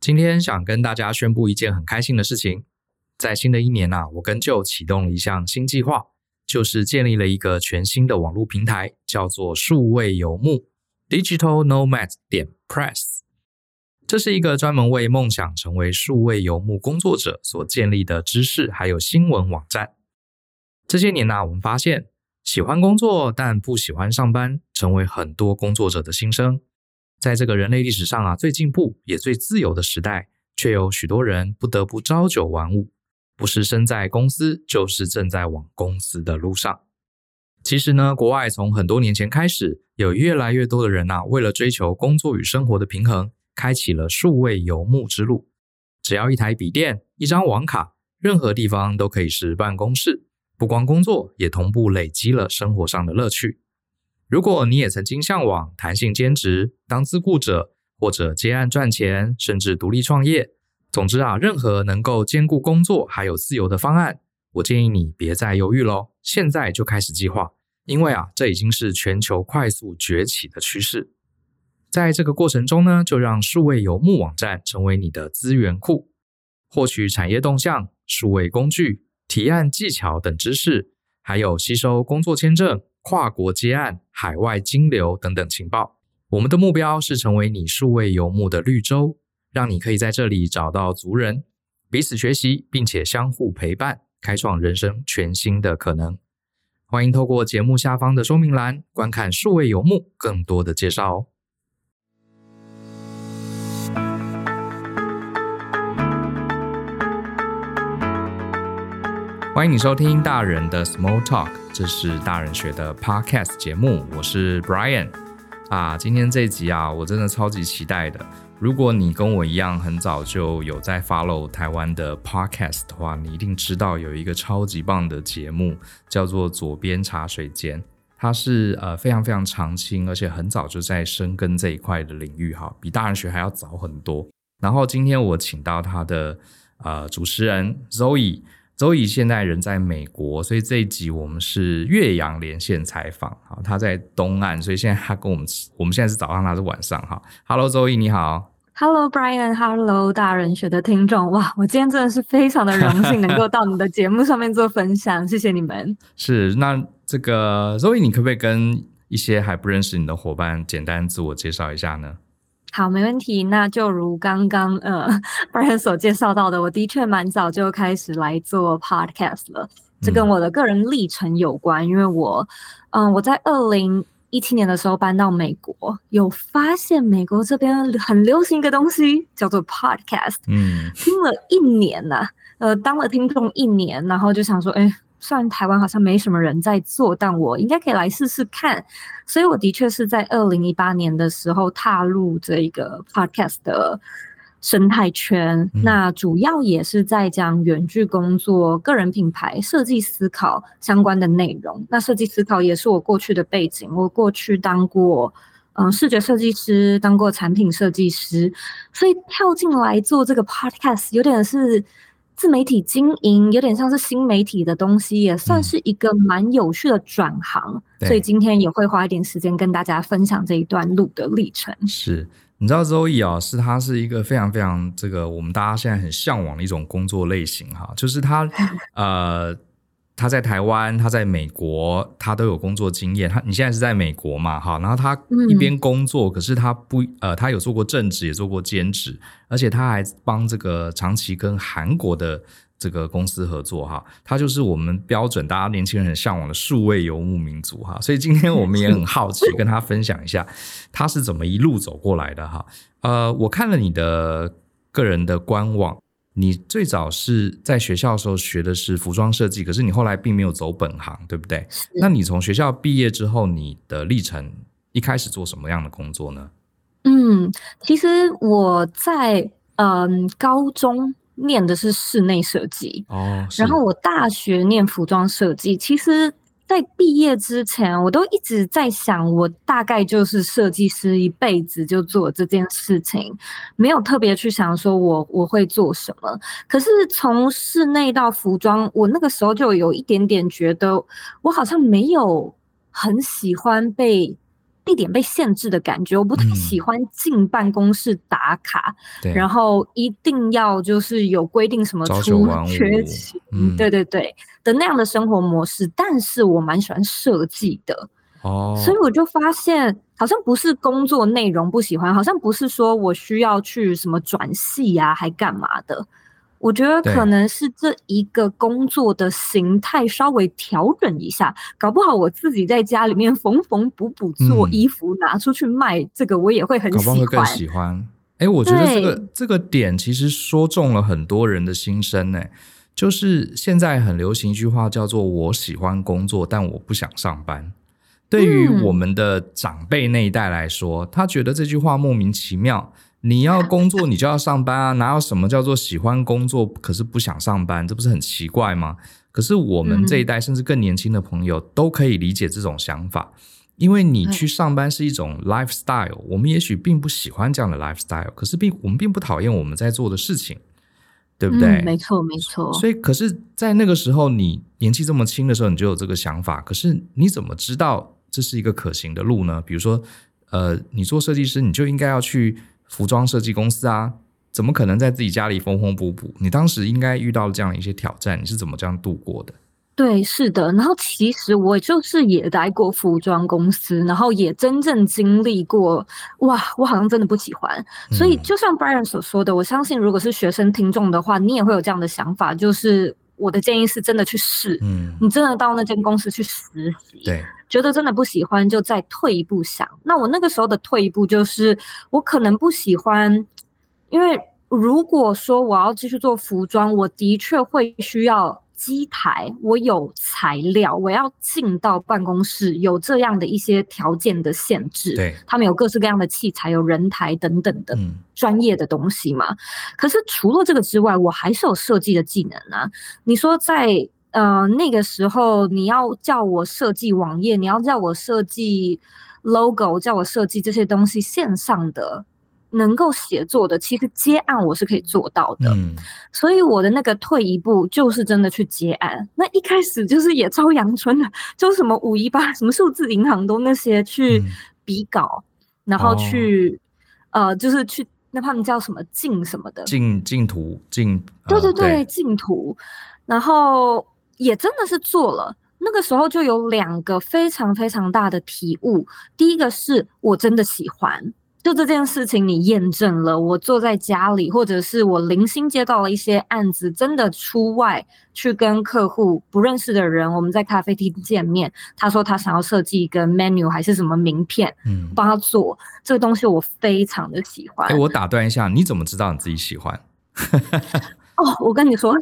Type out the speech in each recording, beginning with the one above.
今天想跟大家宣布一件很开心的事情，在新的一年啊，我跟 Joe 启动了一项新计划，就是建立了一个全新的网络平台，叫做数位游牧 （Digital Nomad 点 Press）。这是一个专门为梦想成为数位游牧工作者所建立的知识还有新闻网站。这些年呢、我们发现喜欢工作但不喜欢上班，成为很多工作者的心声。在这个人类历史上啊，最进步也最自由的时代，却有许多人不得不朝九晚五，不是身在公司，就是正在往公司的路上。其实呢，国外从很多年前开始，有越来越多的人啊，为了追求工作与生活的平衡。开启了数位游牧之路，只要一台笔电、一张网卡，任何地方都可以是办公室。不光工作，也同步累积了生活上的乐趣。如果你也曾经向往弹性兼职、当自雇者，或者接案赚钱，甚至独立创业，总之啊，任何能够兼顾工作还有自由的方案，我建议你别再犹豫喽，现在就开始计划，因为啊，这已经是全球快速崛起的趋势。在这个过程中呢，就让数位游牧网站成为你的资源库，获取产业动向、数位工具、提案技巧等知识，还有吸收工作签证、跨国接案、海外金流等等情报。我们的目标是成为你数位游牧的绿洲，让你可以在这里找到族人，彼此学习，并且相互陪伴，开创人生全新的可能。欢迎透过节目下方的说明栏观看数位游牧更多的介绍。欢迎你收听大人的 Small Talk，这是大人学的 Podcast 节目，我是 Brian 啊。今天这一集啊，我真的超级期待的。如果你跟我一样很早就有在 follow 台湾的 Podcast 的话，你一定知道有一个超级棒的节目叫做左边茶水间，它是呃非常非常常青，而且很早就在深耕这一块的领域哈，比大人学还要早很多。然后今天我请到他的呃主持人 Zoe。周乙现在人在美国，所以这一集我们是越洋连线采访。好，他在东岸，所以现在他跟我们，我们现在是早上，他是晚上。哈，Hello，周乙你好。Hello，Brian，Hello，大人学的听众。哇，我今天真的是非常的荣幸能够到你的节目上面做分享，谢谢你们。是，那这个周乙，你可不可以跟一些还不认识你的伙伴简单自我介绍一下呢？好，没问题。那就如刚刚呃，Brian 所介绍到的，我的确蛮早就开始来做 Podcast 了。这跟我的个人历程有关，嗯、因为我，嗯、呃，我在二零一七年的时候搬到美国，有发现美国这边很流行一个东西，叫做 Podcast。嗯，听了一年呐、啊，呃，当了听众一年，然后就想说，哎。虽然台湾好像没什么人在做，但我应该可以来试试看。所以我的确是在二零一八年的时候踏入这个 podcast 的生态圈。嗯、那主要也是在讲远距工作、个人品牌、设计思考相关的内容。那设计思考也是我过去的背景，我过去当过嗯视觉设计师，当过产品设计师，所以跳进来做这个 podcast 有点是。自媒体经营有点像是新媒体的东西，也算是一个蛮有趣的转行，嗯、所以今天也会花一点时间跟大家分享这一段路的历程。是，你知道周易啊，是他是一个非常非常这个我们大家现在很向往的一种工作类型哈，就是他 呃。他在台湾，他在美国，他都有工作经验。他你现在是在美国嘛？哈，然后他一边工作，嗯、可是他不呃，他有做过正职，也做过兼职，而且他还帮这个长期跟韩国的这个公司合作哈。他就是我们标准大家年轻人很向往的数位游牧民族哈。所以今天我们也很好奇，跟他分享一下他是怎么一路走过来的哈。呃，我看了你的个人的官网。你最早是在学校的时候学的是服装设计，可是你后来并没有走本行，对不对？那你从学校毕业之后，你的历程一开始做什么样的工作呢？嗯，其实我在嗯高中念的是室内设计哦，然后我大学念服装设计，其实。在毕业之前，我都一直在想，我大概就是设计师，一辈子就做这件事情，没有特别去想说我我会做什么。可是从室内到服装，我那个时候就有一点点觉得，我好像没有很喜欢被地点被限制的感觉，我不太喜欢进办公室打卡，嗯、然后一定要就是有规定什么出缺勤，嗯、对对对的那样的生活模式。但是我蛮喜欢设计的，哦，所以我就发现好像不是工作内容不喜欢，好像不是说我需要去什么转系呀、啊，还干嘛的。我觉得可能是这一个工作的形态稍微调整一下，搞不好我自己在家里面缝缝补补做衣服拿出去卖，这个我也会很喜欢。搞不好会更喜欢。哎，我觉得这个这个点其实说中了很多人的心声呢。就是现在很流行一句话叫做“我喜欢工作，但我不想上班”。对于我们的长辈那一代来说，他觉得这句话莫名其妙。你要工作，你就要上班啊！哪有什么叫做喜欢工作，可是不想上班？这不是很奇怪吗？可是我们这一代，甚至更年轻的朋友，都可以理解这种想法，因为你去上班是一种 lifestyle。我们也许并不喜欢这样的 lifestyle，可是并我们并不讨厌我们在做的事情，对不对？嗯，没错，没错。所以，可是，在那个时候，你年纪这么轻的时候，你就有这个想法。可是，你怎么知道这是一个可行的路呢？比如说，呃，你做设计师，你就应该要去。服装设计公司啊，怎么可能在自己家里缝缝补补？你当时应该遇到了这样一些挑战，你是怎么这样度过的？对，是的。然后其实我就是也待过服装公司，然后也真正经历过。哇，我好像真的不喜欢。所以就像 Brian 所说的，嗯、我相信如果是学生听众的话，你也会有这样的想法。就是我的建议是真的去试，嗯，你真的到那间公司去实习，对。觉得真的不喜欢，就再退一步想。那我那个时候的退一步就是，我可能不喜欢，因为如果说我要继续做服装，我的确会需要机台，我有材料，我要进到办公室，有这样的一些条件的限制。对，他们有各式各样的器材，有人台等等的专业的东西嘛。嗯。可是除了这个之外，我还是有设计的技能啊。你说在。呃，那个时候你要叫我设计网页，你要叫我设计 logo，叫我设计这些东西线上的能够写作的，其实接案我是可以做到的。嗯，所以我的那个退一步就是真的去接案。那一开始就是也超阳春的，就什么五一八、什么数字银行都那些去比稿，嗯、然后去、哦、呃，就是去那他们叫什么竞什么的竞竞图竞，对对对竞图，然后。也真的是做了，那个时候就有两个非常非常大的体悟。第一个是我真的喜欢，就这件事情你验证了。我坐在家里，或者是我零星接到了一些案子，真的出外去跟客户不认识的人，我们在咖啡厅见面，他说他想要设计一个 menu 还是什么名片，嗯，帮他做这个东西，我非常的喜欢。哎，我打断一下，你怎么知道你自己喜欢？哦，我跟你说，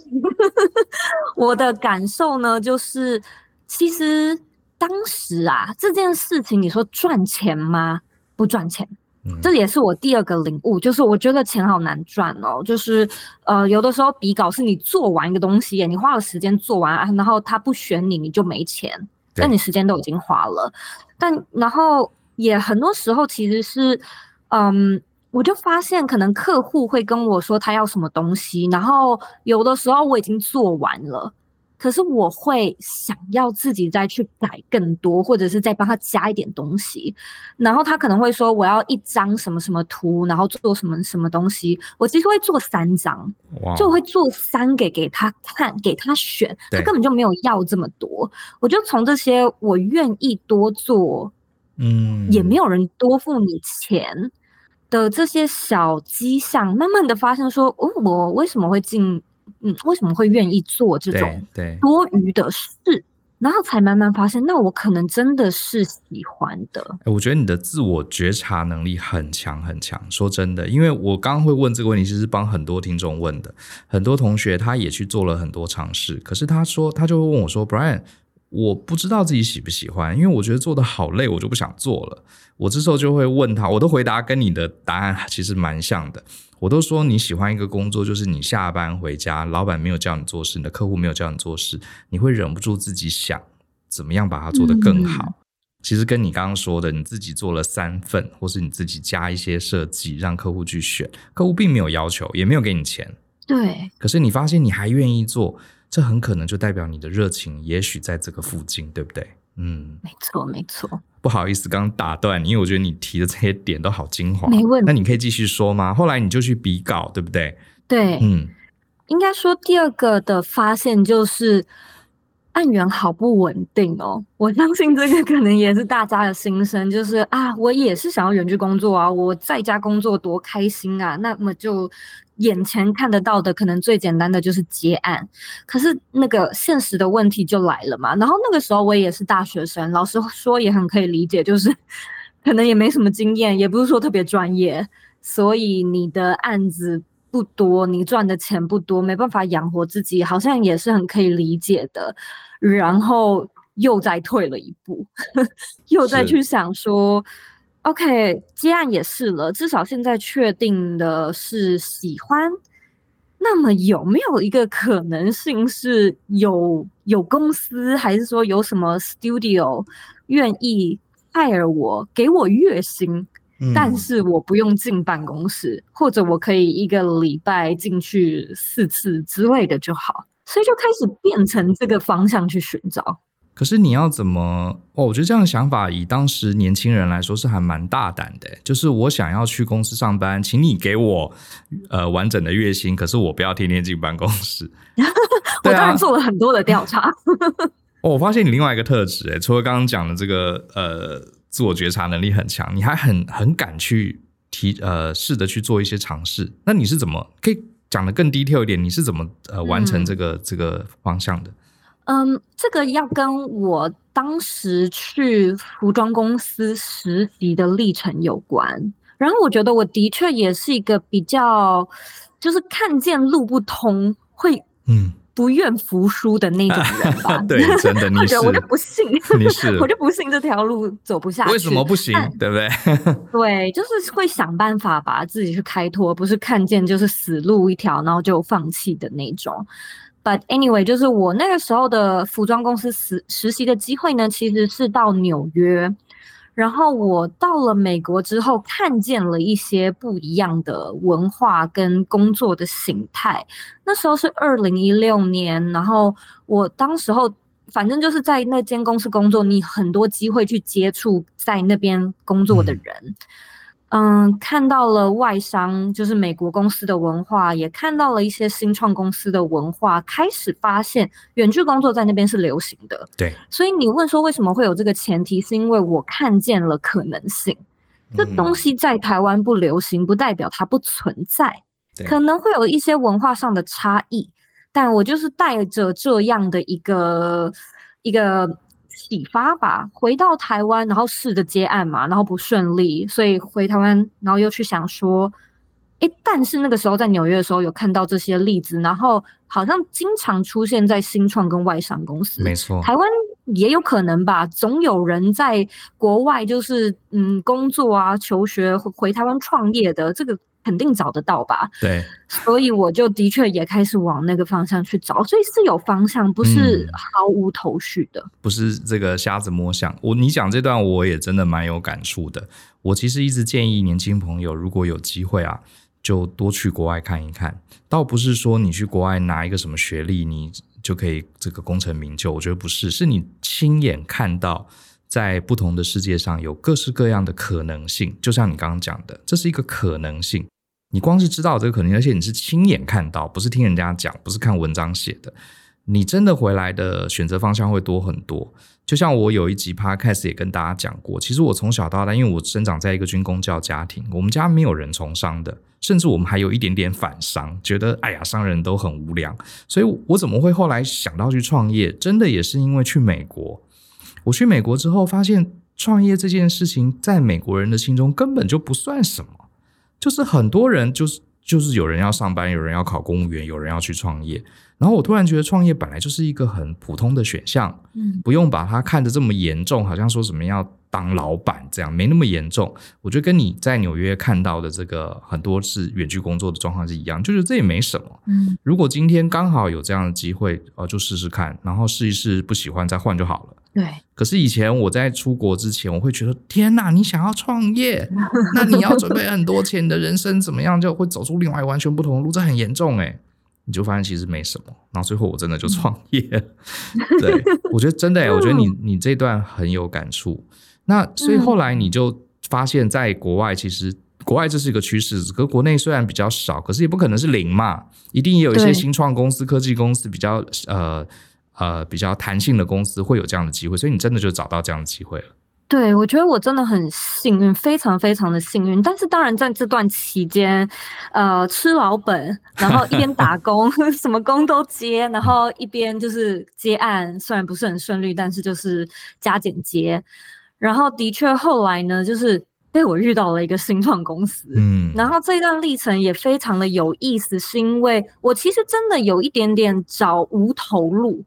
我的感受呢，就是其实当时啊，这件事情你说赚钱吗？不赚钱，嗯，这也是我第二个领悟，就是我觉得钱好难赚哦。就是呃，有的时候比稿是你做完一个东西，你花了时间做完，然后他不选你，你就没钱，但你时间都已经花了。但然后也很多时候其实是，嗯。我就发现，可能客户会跟我说他要什么东西，然后有的时候我已经做完了，可是我会想要自己再去改更多，或者是再帮他加一点东西。然后他可能会说我要一张什么什么图，然后做什么什么东西。我其实会做三张，就会做三给给他看，给他选。他根本就没有要这么多。我就从这些我愿意多做，嗯，也没有人多付你钱。的这些小迹象，慢慢的发现说，哦，我为什么会进，嗯，为什么会愿意做这种多余的事，然后才慢慢发现，那我可能真的是喜欢的。我觉得你的自我觉察能力很强很强。说真的，因为我刚刚会问这个问题，其实是帮很多听众问的，很多同学他也去做了很多尝试，可是他说，他就会问我说，Brian。我不知道自己喜不喜欢，因为我觉得做得好累，我就不想做了。我这时候就会问他，我的回答跟你的答案其实蛮像的。我都说你喜欢一个工作，就是你下班回家，老板没有叫你做事，你的客户没有叫你做事，你会忍不住自己想怎么样把它做得更好。嗯。其实跟你刚刚说的，你自己做了三份，或是你自己加一些设计，让客户去选，客户并没有要求，也没有给你钱。对。可是你发现你还愿意做。这很可能就代表你的热情，也许在这个附近，对不对？嗯，没错，没错。不好意思，刚打断你，因为我觉得你提的这些点都好精华。没问题。那你可以继续说吗？后来你就去比稿，对不对？对，嗯，应该说第二个的发现就是。案源好不稳定哦，我相信这个可能也是大家的心声，就是啊，我也是想要远距工作啊，我在家工作多开心啊，那么就眼前看得到的，可能最简单的就是接案，可是那个现实的问题就来了嘛。然后那个时候我也是大学生，老实说也很可以理解，就是可能也没什么经验，也不是说特别专业，所以你的案子不多，你赚的钱不多，没办法养活自己，好像也是很可以理解的。然后又再退了一步，呵 呵又再去想说，OK，接案也是了，至少现在确定的是喜欢。那么有没有一个可能性是有有公司，还是说有什么 studio 愿意 hire 我，给我月薪，嗯，但是我不用进办公室，或者我可以一个礼拜进去四次之类的就好。所以就开始变成这个方向去寻找。可是你要怎么？哦，我觉得这样的想法以当时年轻人来说是还蛮大胆的。就是我想要去公司上班，请你给我呃完整的月薪，可是我不要天天进办公室。我当然做了很多的调查。哦，我发现你另外一个特质，诶，除了刚刚讲的这个呃自我觉察能力很强，你还很很敢去提呃试着去做一些尝试。那你是怎么可以？讲的更 detail 一点，你是怎么呃完成这个、嗯、这个方向的？嗯，这个要跟我当时去服装公司实习的历程有关。然后我觉得我的确也是一个比较，就是看见路不通会嗯。不愿服输的那种 人吧？对，真的，你是，我就不信，你是，我就不信这条路走不下去。为什么不行？对不对？对，就是会想办法把自己去开脱，不是看见就是死路一条，然后就放弃的那种。But anyway，就是我那个时候的服装公司实实习的机会呢，其实是到纽约。然后我到了美国之后，看见了一些不一样的文化跟工作的形态。那时候是二零一六年，然后我当时候反正就是在那间公司工作，你很多机会去接触在那边工作的人。嗯嗯，看到了外商，就是美国公司的文化，也看到了一些新创公司的文化，开始发现远距工作在那边是流行的。对，所以你问说为什么会有这个前提，是因为我看见了可能性。这东西在台湾不流行，不代表它不存在，可能会有一些文化上的差异，但我就是带着这样的一个一个。启发吧，回到台湾，然后试着接案嘛，然后不顺利，所以回台湾，然后又去想说，诶，但是那个时候在纽约的时候有看到这些例子，然后好像经常出现在新创跟外商公司，没错，台湾也有可能吧，总有人在国外就是嗯工作啊、求学回台湾创业的这个。肯定找得到吧？对，所以我就的确也开始往那个方向去找，所以是有方向，不是毫无头绪的，嗯、不是这个瞎子摸象。我你讲这段我也真的蛮有感触的。我其实一直建议年轻朋友，如果有机会啊，就多去国外看一看。倒不是说你去国外拿一个什么学历，你就可以这个功成名就。我觉得不是，是你亲眼看到。在不同的世界上有各式各样的可能性，就像你刚刚讲的，这是一个可能性。你光是知道这个可能性，而且你是亲眼看到，不是听人家讲，不是看文章写的，你真的回来的选择方向会多很多。就像我有一集 Podcast 也跟大家讲过，其实我从小到大，因为我生长在一个军公教家庭，我们家没有人从商的，甚至我们还有一点点反商，觉得哎呀，商人都很无良。所以我怎么会后来想到去创业？真的也是因为去美国。我去美国之后，发现创业这件事情在美国人的心中根本就不算什么，就是很多人就是就是有人要上班，有人要考公务员，有人要去创业。然后我突然觉得创业本来就是一个很普通的选项，嗯，不用把它看得这么严重，好像说什么要当老板这样，没那么严重。我觉得跟你在纽约看到的这个很多是远距工作的状况是一样，就是这也没什么。嗯，如果今天刚好有这样的机会，呃，就试试看，然后试一试不喜欢再换就好了。对。可是以前我在出国之前，我会觉得天哪，你想要创业，那你要准备很多钱，你的人生怎么样就会走出另外完全不同的路，这很严重诶。你就发现其实没什么，然后最后我真的就创业。对，我觉得真的，我觉得你你这段很有感触。那所以后来你就发现，在国外其实国外这是一个趋势，可国内虽然比较少，可是也不可能是零嘛，一定也有一些新创公司、科技公司比较呃呃比较弹性的公司会有这样的机会，所以你真的就找到这样的机会了。对，我觉得我真的很幸运，非常非常的幸运。但是当然在这段期间，呃，吃老本，然后一边打工，什么工都接，然后一边就是接案，虽然不是很顺利，但是就是加减接。然后的确后来呢，就是被我遇到了一个新创公司，嗯，然后这一段历程也非常的有意思，是因为我其实真的有一点点找无头路。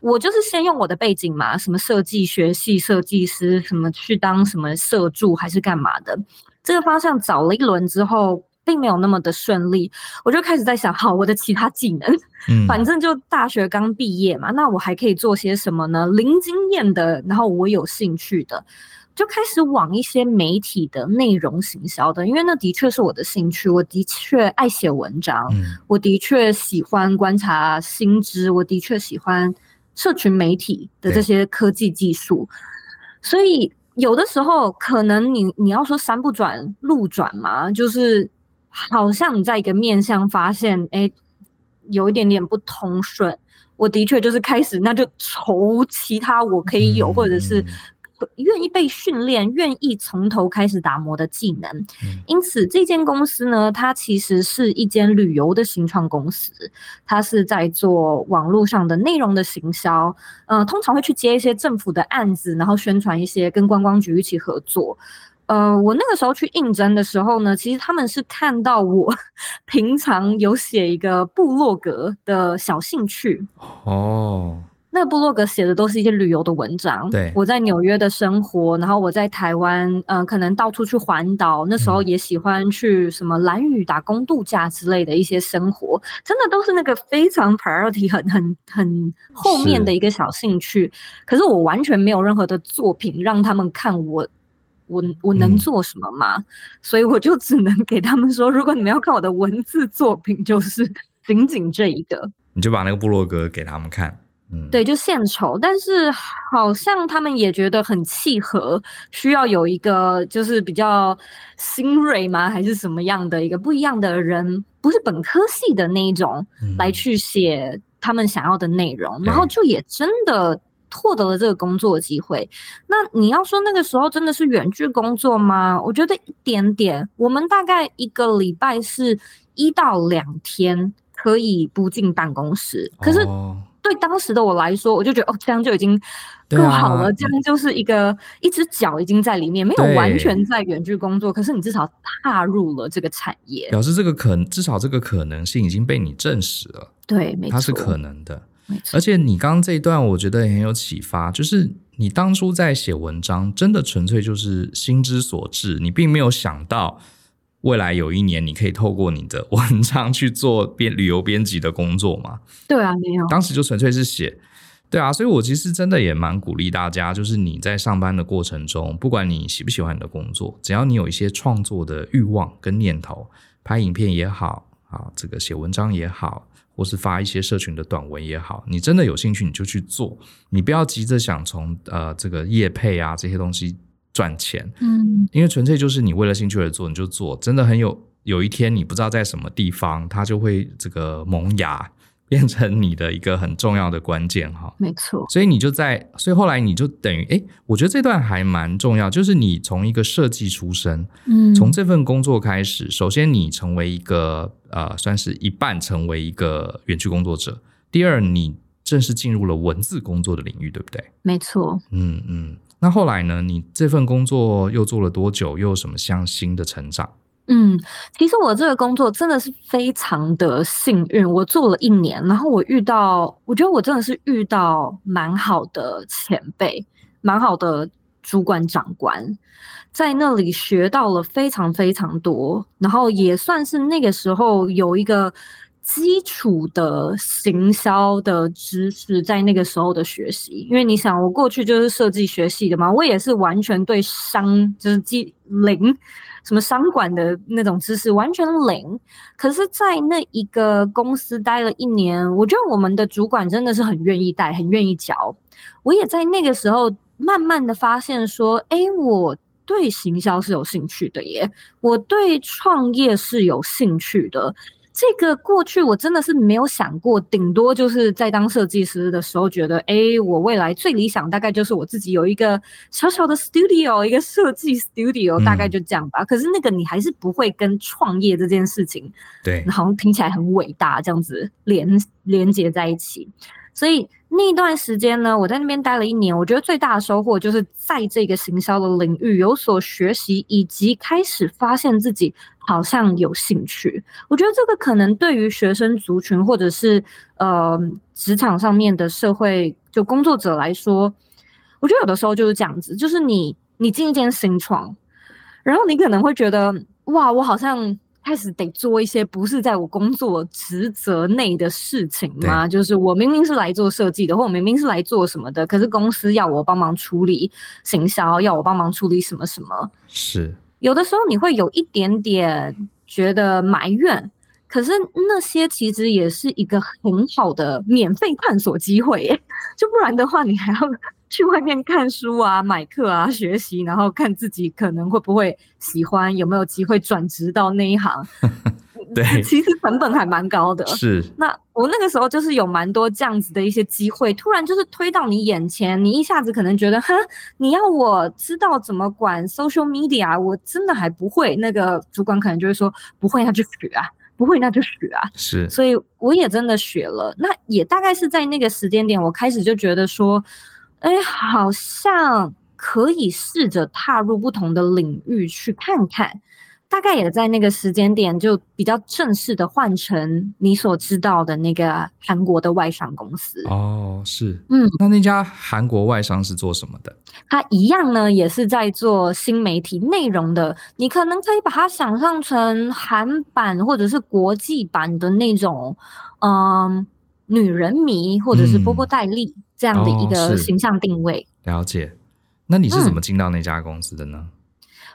我就是先用我的背景嘛，什么设计学系设计师，什么去当什么社助还是干嘛的，这个方向找了一轮之后，并没有那么的顺利。我就开始在想，好，我的其他技能，嗯，反正就大学刚毕业嘛，那我还可以做些什么呢？零经验的，然后我有兴趣的，就开始往一些媒体的内容行销的，因为那的确是我的兴趣，我的确爱写文章，嗯，我的确喜欢观察新知，我的确喜欢。社群媒体的这些科技技术，所以有的时候可能你你要说山不转路转嘛，就是好像你在一个面向发现，哎，有一点点不通顺。我的确就是开始，那就愁其他我可以有，或者是。愿意被训练，愿意从头开始打磨的技能。因此，这间公司呢，它其实是一间旅游的新创公司，它是在做网络上的内容的行销。呃，通常会去接一些政府的案子，然后宣传一些跟观光局一起合作。呃，我那个时候去应征的时候呢，其实他们是看到我 平常有写一个部落格的小兴趣哦。那个部落格写的都是一些旅游的文章。对，我在纽约的生活，然后我在台湾，嗯、呃，可能到处去环岛。那时候也喜欢去什么蓝屿打工度假之类的一些生活，真的都是那个非常 priority 很很很后面的一个小兴趣。可是我完全没有任何的作品让他们看我，我我能做什么吗？嗯、所以我就只能给他们说，如果你们要看我的文字作品，就是 仅仅这一个。你就把那个部落格给他们看。对，就献丑，但是好像他们也觉得很契合，需要有一个就是比较新锐吗？还是什么样的一个不一样的人，不是本科系的那一种，来去写他们想要的内容，嗯、然后就也真的获得了这个工作机会。那你要说那个时候真的是远距工作吗？我觉得一点点，我们大概一个礼拜是一到两天可以不进办公室，可是。哦对当时的我来说，我就觉得哦，这样就已经够好了。啊、这样就是一个一只脚已经在里面，没有完全在远距工作，可是你至少踏入了这个产业，表示这个可能至少这个可能性已经被你证实了。对，没错，它是可能的。没错，而且你刚刚这一段，我觉得也很有启发，就是你当初在写文章，真的纯粹就是心之所至，你并没有想到。未来有一年，你可以透过你的 文章去做编旅游编辑的工作吗？对啊，没有。当时就纯粹是写，对啊，所以我其实真的也蛮鼓励大家，就是你在上班的过程中，不管你喜不喜欢你的工作，只要你有一些创作的欲望跟念头，拍影片也好啊，这个写文章也好，或是发一些社群的短文也好，你真的有兴趣你就去做，你不要急着想从呃这个业配啊这些东西。赚钱，嗯，因为纯粹就是你为了兴趣而做，你就做，真的很有。有一天你不知道在什么地方，它就会这个萌芽，变成你的一个很重要的关键哈。没错，所以你就在，所以后来你就等于，诶，我觉得这段还蛮重要，就是你从一个设计出身，嗯，从这份工作开始，首先你成为一个呃，算是一半成为一个园区工作者，第二你正式进入了文字工作的领域，对不对？没错，嗯嗯。那后来呢？你这份工作又做了多久？又有什么像新的成长？嗯，其实我这个工作真的是非常的幸运，我做了一年，然后我遇到，我觉得我真的是遇到蛮好的前辈，蛮好的主管长官，在那里学到了非常非常多，然后也算是那个时候有一个。基础的行销的知识，在那个时候的学习，因为你想，我过去就是设计学系的嘛，我也是完全对商就是基零，什么商管的那种知识完全零。可是，在那一个公司待了一年，我觉得我们的主管真的是很愿意带，很愿意教。我也在那个时候慢慢的发现说，哎，我对行销是有兴趣的耶，我对创业是有兴趣的。这个过去我真的是没有想过，顶多就是在当设计师的时候，觉得，哎，我未来最理想大概就是我自己有一个小小的 studio，一个设计 studio，大概就这样吧。嗯、可是那个你还是不会跟创业这件事情，对，好像听起来很伟大，这样子连连接在一起，所以。那段时间呢，我在那边待了一年，我觉得最大的收获就是在这个行销的领域有所学习，以及开始发现自己好像有兴趣。我觉得这个可能对于学生族群或者是呃职场上面的社会就工作者来说，我觉得有的时候就是这样子，就是你你进一间新创，然后你可能会觉得哇，我好像。开始得做一些不是在我工作职责内的事情吗？就是我明明是来做设计的，或我明明是来做什么的，可是公司要我帮忙处理行销，要我帮忙处理什么什么。是有的时候你会有一点点觉得埋怨，可是那些其实也是一个很好的免费探索机会耶，就不然的话你还要。去外面看书啊，买课啊，学习，然后看自己可能会不会喜欢，有没有机会转职到那一行。对，其实成本还蛮高的。是，那我那个时候就是有蛮多这样子的一些机会，突然就是推到你眼前，你一下子可能觉得，哼，你要我知道怎么管 social media，我真的还不会。那个主管可能就会说，不会那就学啊，不会那就学啊。是，所以我也真的学了。那也大概是在那个时间点，我开始就觉得说。哎，好像可以试着踏入不同的领域去看看。大概也在那个时间点，就比较正式的换成你所知道的那个韩国的外商公司。哦，是，嗯，那那家韩国外商是做什么的？它一样呢，也是在做新媒体内容的。你可能可以把它想象成韩版或者是国际版的那种，嗯。女人迷或者是波波戴利这样的一个形象定位。了解。那你是怎么进到那家公司的呢？嗯、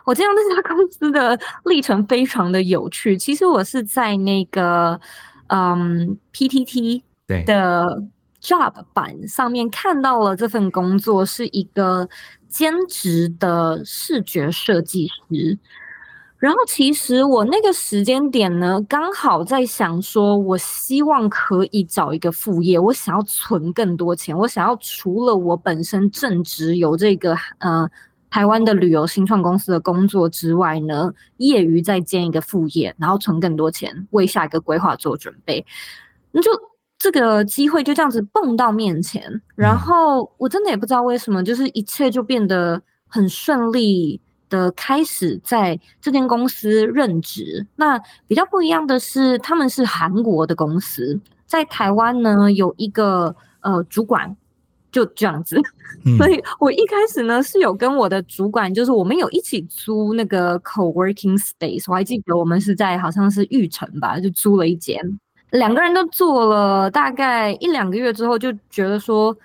我进到那家公司的历程非常的有趣。其实我是在那个嗯 PTT 的 job 版上面看到了这份工作，是一个兼职的视觉设计师。然后其实我那个时间点呢，刚好在想说，我希望可以找一个副业，我想要存更多钱，我想要除了我本身正职有这个呃台湾的旅游新创公司的工作之外呢，业余再兼一个副业，然后存更多钱，为下一个规划做准备。那就这个机会就这样子蹦到面前，然后我真的也不知道为什么，就是一切就变得很顺利。的开始在这间公司任职，那比较不一样的是，他们是韩国的公司，在台湾呢有一个呃主管，就这样子。嗯、所以我一开始呢是有跟我的主管，就是我们有一起租那个 co-working space，我还记得我们是在好像是玉城吧，就租了一间，两个人都做了大概一两个月之后，就觉得说。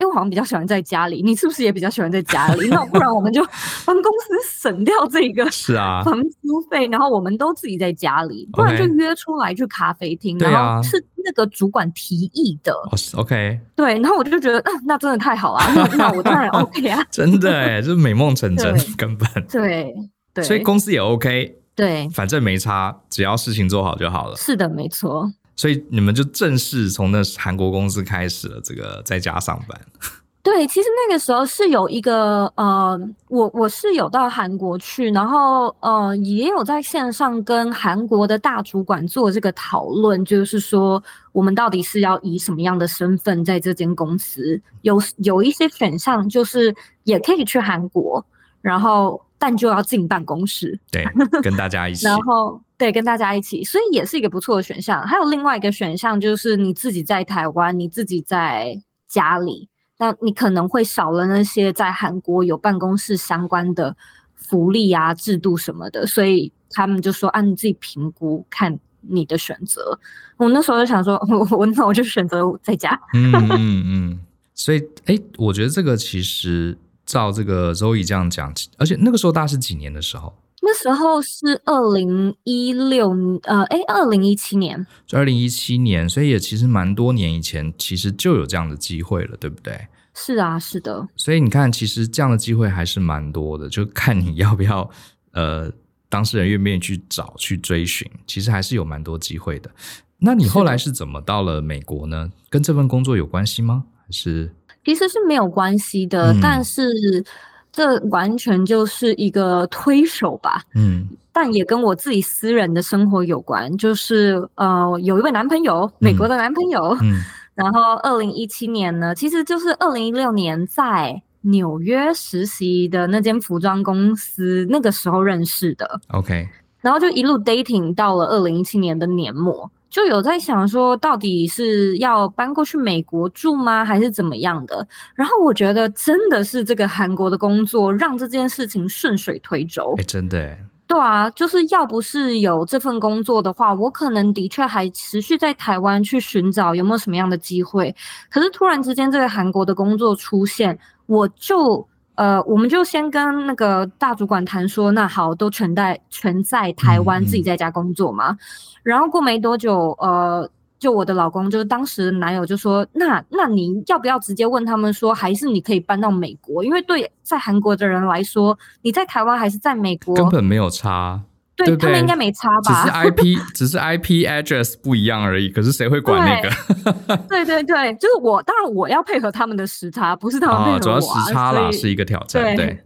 因为我好像比较喜欢在家里，你是不是也比较喜欢在家里？那不然我们就 帮公司省掉这个 是啊房租费，然后我们都自己在家里，不然就约出来去咖啡厅，然后是那个主管提议的。OK，对，然后我就觉得，那真的太好了，那我当然 OK 啊，真的哎，就是美梦成真，根本对对，所以公司也 OK，对，反正没差，只要事情做好就好了。是的，没错。所以你们就正式从那韩国公司开始了这个在家上班。对，其实那个时候是有一个呃，我我是有到韩国去，然后呃也有在线上跟韩国的大主管做这个讨论，就是说我们到底是要以什么样的身份在这间公司，有有一些选项就是也可以去韩国，然后但就要进办公室，对，跟大家一起，然后。对，跟大家一起，所以也是一个不错的选项。还有另外一个选项，就是你自己在台湾，你自己在家里，那你可能会少了那些在韩国有办公室相关的福利啊、制度什么的。所以他们就说，按、啊、你自己评估，看你的选择。我那时候就想说，我我那我就选择在家。嗯嗯嗯。所以，哎，我觉得这个其实照这个 Zoe 这样讲，而且那个时候大概是几年的时候？那时候是二零一六，呃，哎，二零一七年，就二零一七年，所以也其实蛮多年以前，其实就有这样的机会了，对不对？是啊，是的。所以你看，其实这样的机会还是蛮多的，就看你要不要，呃，当事人愿不愿意去找、去追寻，其实还是有蛮多机会的。那你后来是怎么到了美国呢？跟这份工作有关系吗？还是？其实是没有关系的，嗯、但是这完全就是一个推手吧。嗯，但也跟我自己私人的生活有关，就是呃，有一位男朋友，美国的男朋友。嗯。嗯 然后，二零一七年呢，其实就是二零一六年在纽约实习的那间服装公司，那个时候认识的。OK，然后就一路 dating 到了二零一七年的年末，就有在想说，到底是要搬过去美国住吗，还是怎么样的？然后我觉得真的是这个韩国的工作让这件事情顺水推舟。哎，真的。对啊，就是要不是有这份工作的话，我可能的确还持续在台湾去寻找有没有什么样的机会。可是突然之间这个韩国的工作出现，我就呃，我们就先跟那个大主管谈说，那好，都全在全在台湾自己在家工作嘛。嗯嗯。然后过没多久，呃。就我的老公，就是当时男友，就说：“那那你要不要直接问他们说，还是你可以搬到美国？因为对在韩国的人来说，你在台湾还是在美国，根本没有差。对，他们应该没差吧？只是 IP，只是 IP address 不一样而已。可是谁会管那个？对对对，就是我。当然我要配合他们的时差，不是他们配合我、啊哦。主要时差啦，是一个挑战。对。对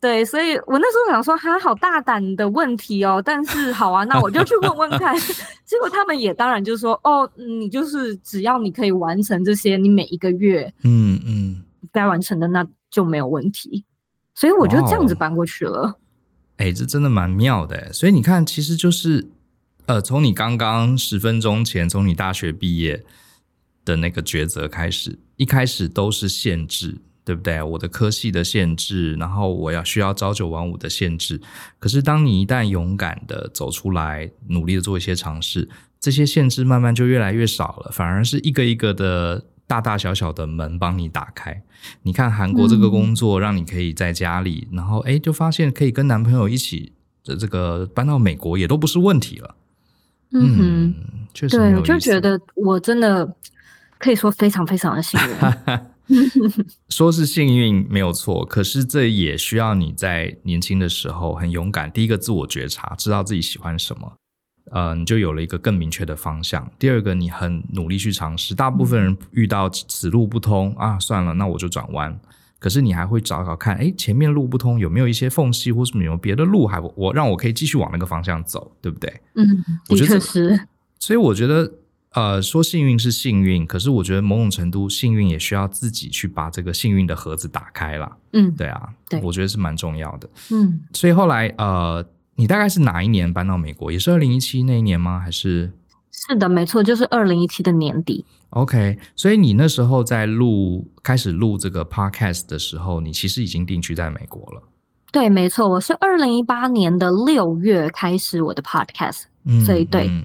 对，所以我那时候想说，哈好大胆的问题哦，但是好啊，那我就去问问看。结果他们也当然就说，哦，你就是只要你可以完成这些，你每一个月，嗯嗯，该完成的那就没有问题。所以我就这样子搬过去了。哎、这真的蛮妙的。所以你看，其实就是，呃，从你刚刚十分钟前，从你大学毕业的那个抉择开始，一开始都是限制。对不对？我的科系的限制，然后我要需要朝九晚五的限制。可是，当你一旦勇敢的走出来，努力的做一些尝试，这些限制慢慢就越来越少了，反而是一个一个的大大小小的门帮你打开。你看韩国这个工作，让你可以在家里，嗯、然后哎，就发现可以跟男朋友一起的这个搬到美国也都不是问题了。嗯哼，确实，对，我就觉得我真的可以说非常非常的幸运。说是幸运没有错，可是这也需要你在年轻的时候很勇敢。第一个自我觉察，知道自己喜欢什么，呃，你就有了一个更明确的方向。第二个，你很努力去尝试。大部分人遇到此路不通啊，算了，那我就转弯。可是你还会找找看，哎，前面路不通，有没有一些缝隙，或是有没有别的路，还我让我可以继续往那个方向走，对不对？嗯，的确是。所以我觉得。呃，说幸运是幸运，可是我觉得某种程度幸运也需要自己去把这个幸运的盒子打开了。嗯，对啊，对，我觉得是蛮重要的。嗯，所以后来呃，你大概是哪一年搬到美国？也是二零一七那一年吗？还是？是的，没错，就是二零一七的年底。OK，所以你那时候在录开始录这个 Podcast 的时候，你其实已经定居在美国了。对，没错，我是二零一八年的六月开始我的 Podcast，嗯，所以对。嗯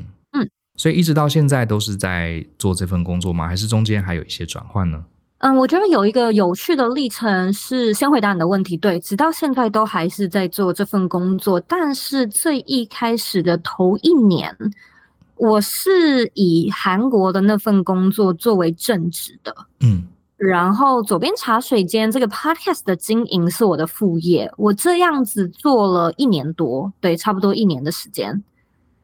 所以一直到现在都是在做这份工作吗？还是中间还有一些转换呢？嗯，我觉得有一个有趣的历程是，先回答你的问题，对，直到现在都还是在做这份工作。但是最一开始的头一年，我是以韩国的那份工作作为正职的，嗯，然后左边茶水间这个 podcast 的经营是我的副业。我这样子做了一年多，对，差不多一年的时间，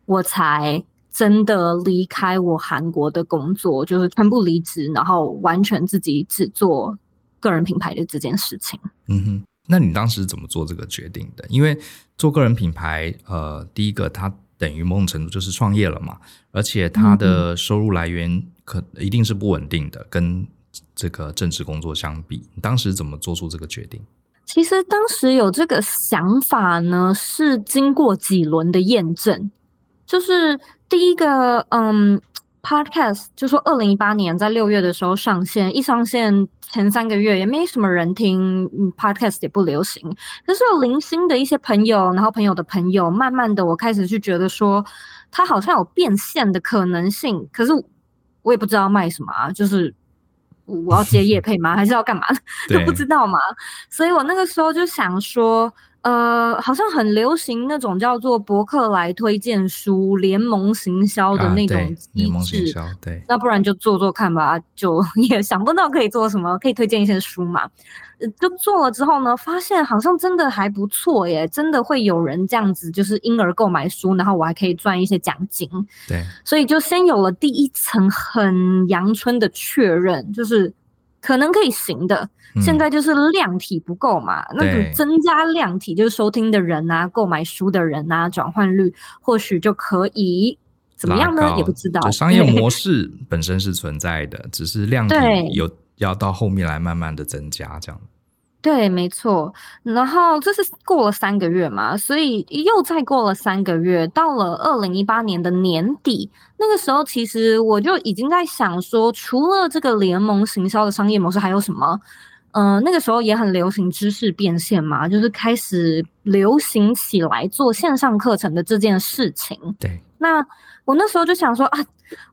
我才。真的离开我韩国的工作，就是全部离职，然后完全自己只做个人品牌的这件事情。嗯哼，那你当时怎么做这个决定的？因为做个人品牌，呃，第一个它等于某种程度就是创业了嘛，而且它的收入来源可一定是不稳定的，跟这个正职工作相比，你当时怎么做出这个决定？其实当时有这个想法呢，是经过几轮的验证，就是。第一个，嗯，Podcast 就说二零一八年在六月的时候上线，一上线前三个月也没什么人听，嗯，Podcast 也不流行。可是有零星的一些朋友，然后朋友的朋友，慢慢的我开始去觉得说，它好像有变现的可能性。可是我也不知道卖什么啊，就是我要接业配吗？还是要干嘛？都 不知道嘛。所以我那个时候就想说。呃，好像很流行那种叫做博客来推荐书联盟行销的那种机制，啊，对，对，那不然就做做看吧，就 也想不到可以做什么，可以推荐一些书嘛。就做了之后呢，发现好像真的还不错耶，真的会有人这样子，就是因而购买书，然后我还可以赚一些奖金。对，所以就先有了第一层很阳春的确认，就是。可能可以行的，现在就是量体不够嘛，嗯、那个增加量体，就是收听的人啊，购买书的人啊，转换率或许就可以怎么样呢？也不知道。商业模式本身是存在的，只是量体有要到后面来慢慢的增加这样。对，没错。然后这是过了三个月嘛，所以又再过了三个月，到了二零一八年的年底，那个时候其实我就已经在想说，除了这个联盟行销的商业模式，还有什么？嗯、呃，那个时候也很流行知识变现嘛，就是开始流行起来做线上课程的这件事情。对。那我那时候就想说啊，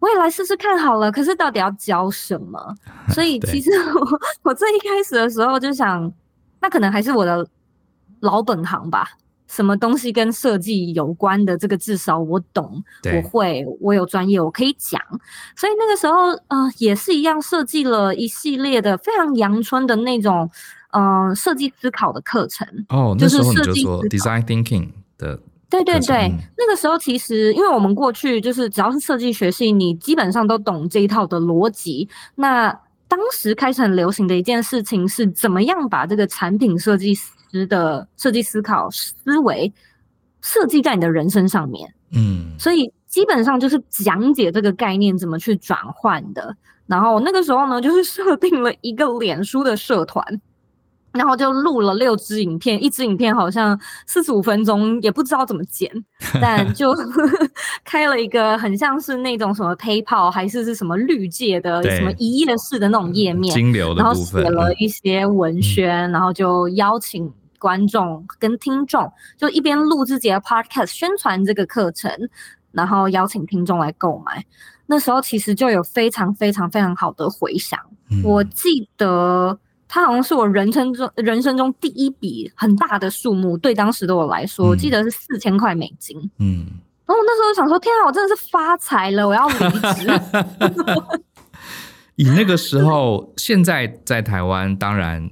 我也来试试看好了。可是到底要教什么？所以 其实我 我最一开始的时候就想，那可能还是我的老本行吧。什么东西跟设计有关的，这个至少我懂，我会，我有专业，我可以讲。所以那个时候，呃，也是一样，设计了一系列的非常阳春的那种，嗯、呃，设计思考的课程。哦，那时候你就做 design thinking 的。对对对，那个时候其实，因为我们过去就是只要是设计学系，你基本上都懂这一套的逻辑。那当时开始很流行的一件事情是，怎么样把这个产品设计师的设计思考思维设计在你的人生上面。嗯，所以基本上就是讲解这个概念怎么去转换的。然后那个时候呢，就是设定了一个脸书的社团。然后就录了六支影片，一支影片好像四十五分钟，也不知道怎么剪，但就 开了一个很像是那种什么 PayPal 还是是什么绿界的什么一页式的那种页面，金流的部分，然后写了一些文宣，嗯、然后就邀请观众跟听众就一边录自己的 Podcast 宣传这个课程，然后邀请听众来购买。那时候其实就有非常非常非常好的回响，嗯、我记得。它好像是我人生中人生中第一笔很大的数目，对当时的我来说，嗯、我记得是四千块美金。嗯，然后我那时候想说，天啊，我真的是发财了，我要离职。以那个时候，现在在台湾，当然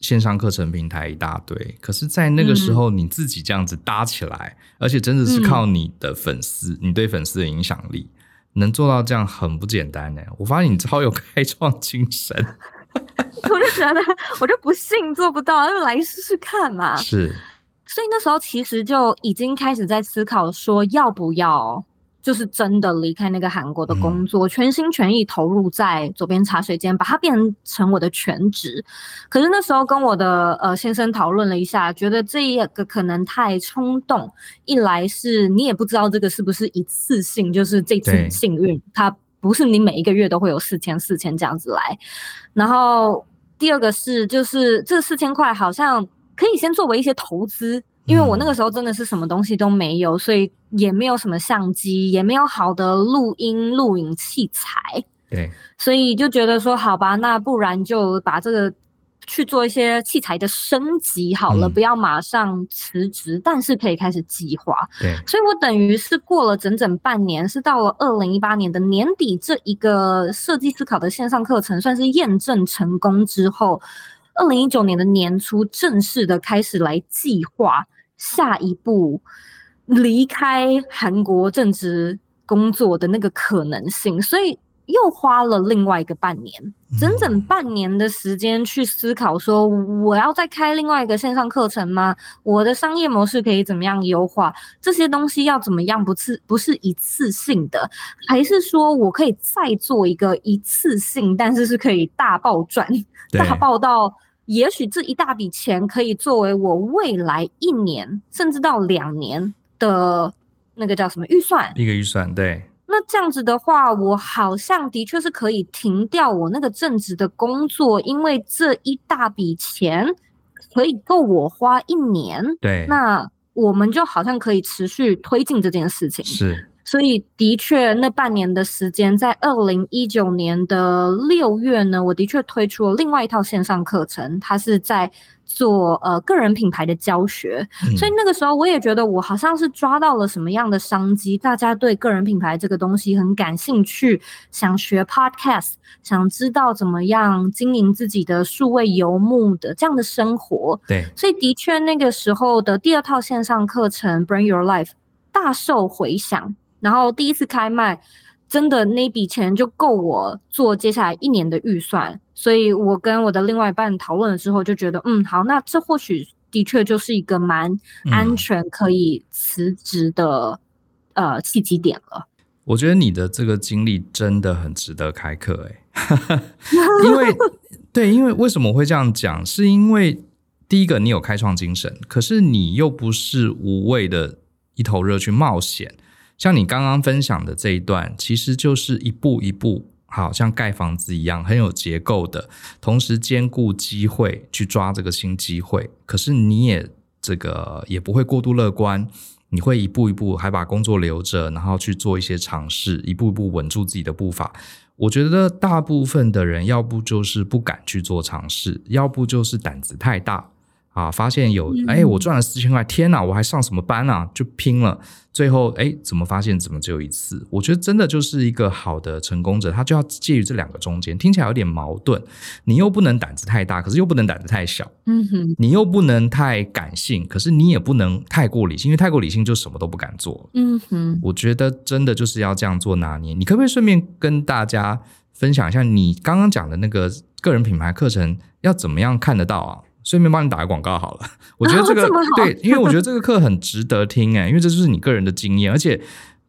线上课程平台一大堆，可是，在那个时候，你自己这样子搭起来，嗯、而且真的是靠你的粉丝，嗯、你对粉丝的影响力，能做到这样，很不简单呢。我发现你超有开创精神。我就觉得，我就不信做不到，就来试试看嘛。是，所以那时候其实就已经开始在思考，说要不要就是真的离开那个韩国的工作，嗯、全心全意投入在左边茶水间，把它变成我的全职。可是那时候跟我的呃先生讨论了一下，觉得这一个可能太冲动。一来是你也不知道这个是不是一次性，就是这次幸运，它。不是你每一个月都会有四千四千这样子来，然后第二个是就是这四千块好像可以先作为一些投资，因为我那个时候真的是什么东西都没有，所以也没有什么相机，也没有好的录音录影器材，对，所以就觉得说好吧，那不然就把这个。去做一些器材的升级好了，嗯、不要马上辞职，但是可以开始计划。对，所以我等于是过了整整半年，是到了二零一八年的年底，这一个设计思考的线上课程算是验证成功之后，二零一九年的年初正式的开始来计划下一步离开韩国正职工作的那个可能性，所以。又花了另外一个半年，整整半年的时间去思考，说我要再开另外一个线上课程吗？我的商业模式可以怎么样优化？这些东西要怎么样？不是不是一次性的，还是说我可以再做一个一次性，但是是可以大爆赚，大爆到也许这一大笔钱可以作为我未来一年甚至到两年的那个叫什么预算？一个预算，对。那这样子的话，我好像的确是可以停掉我那个正职的工作，因为这一大笔钱可以够我花一年。对，那我们就好像可以持续推进这件事情。是，所以的确那半年的时间，在二零一九年的六月呢，我的确推出了另外一套线上课程，它是在。做呃个人品牌的教学，嗯，所以那个时候我也觉得我好像是抓到了什么样的商机，大家对个人品牌这个东西很感兴趣，想学 podcast，想知道怎么样经营自己的数位游牧的这样的生活。对，所以的确那个时候的第二套线上课程 Bring Your Life 大受回响，然后第一次开卖。真的那笔钱就够我做接下来一年的预算，所以我跟我的另外一半讨论了之后，就觉得嗯好，那这或许的确就是一个蛮安全可以辞职的、嗯、呃契机点了。我觉得你的这个经历真的很值得开课哎，因为对，因为为什么会这样讲？是因为第一个你有开创精神，可是你又不是无谓的一头热去冒险。像你刚刚分享的这一段，其实就是一步一步，好像盖房子一样，很有结构的，同时兼顾机会去抓这个新机会。可是你也这个也不会过度乐观，你会一步一步还把工作留着，然后去做一些尝试，一步一步稳住自己的步伐。我觉得大部分的人，要不就是不敢去做尝试，要不就是胆子太大。啊！发现有哎，我赚了四千块，天哪！我还上什么班啊？就拼了，最后哎，怎么发现怎么只有一次？我觉得真的就是一个好的成功者，他就要介于这两个中间，听起来有点矛盾。你又不能胆子太大，可是又不能胆子太小。嗯哼，你又不能太感性，可是你也不能太过理性，因为太过理性就什么都不敢做。嗯哼，我觉得真的就是要这样做拿捏。你可不可以顺便跟大家分享一下，你刚刚讲的那个个人品牌课程要怎么样看得到啊？顺便帮你打个广告好了，我觉得这个、对，因为我觉得这个课很值得听诶，因为这就是你个人的经验，而且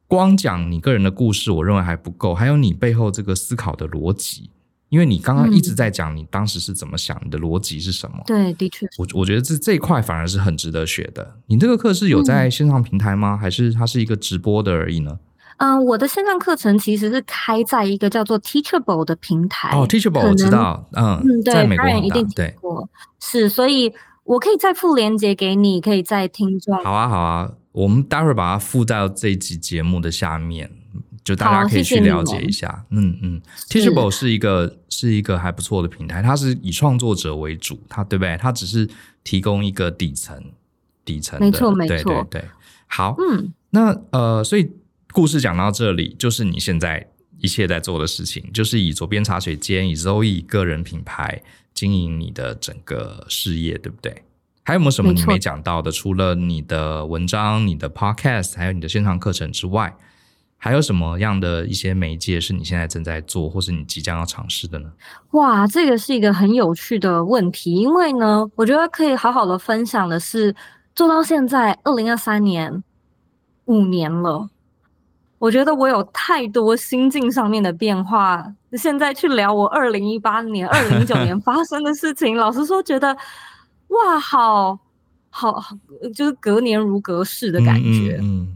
光讲你个人的故事，我认为还不够，还有你背后这个思考的逻辑，因为你刚刚一直在讲你当时是怎么想，嗯、你的逻辑是什么？对，的确，我我觉得这这一块反而是很值得学的。你这个课是有在线上平台吗？嗯、还是它是一个直播的而已呢？嗯、呃，我的线上课程其实是开在一个叫做 Teachable 的平台。哦，Teachable 我知道，嗯，嗯对，在美国一定听过。是，所以我可以再附链接给你，可以再听众。好啊，好啊，我们待会儿把它附到这一集节目的下面，就大家可以去了解一下。嗯嗯，Teachable 是一个是一个还不错的平台，它是以创作者为主，它对不对？它只是提供一个底层底层的，没错没错，对对对。好，嗯，那呃，所以。故事讲到这里，就是你现在一切在做的事情，就是以左边茶水间，以 Zoe 个人品牌经营你的整个事业，对不对？还有没有什么你没讲到的？除了你的文章、你的 Podcast，还有你的线上课程之外，还有什么样的一些媒介是你现在正在做，或是你即将要尝试的呢？哇，这个是一个很有趣的问题，因为呢，我觉得可以好好的分享的是，做到现在二零二三年五年了。我觉得我有太多心境上面的变化。现在去聊我二零一八年、二零一九年 发生的事情，老实说，觉得哇，好好，就是隔年如隔世的感觉。嗯，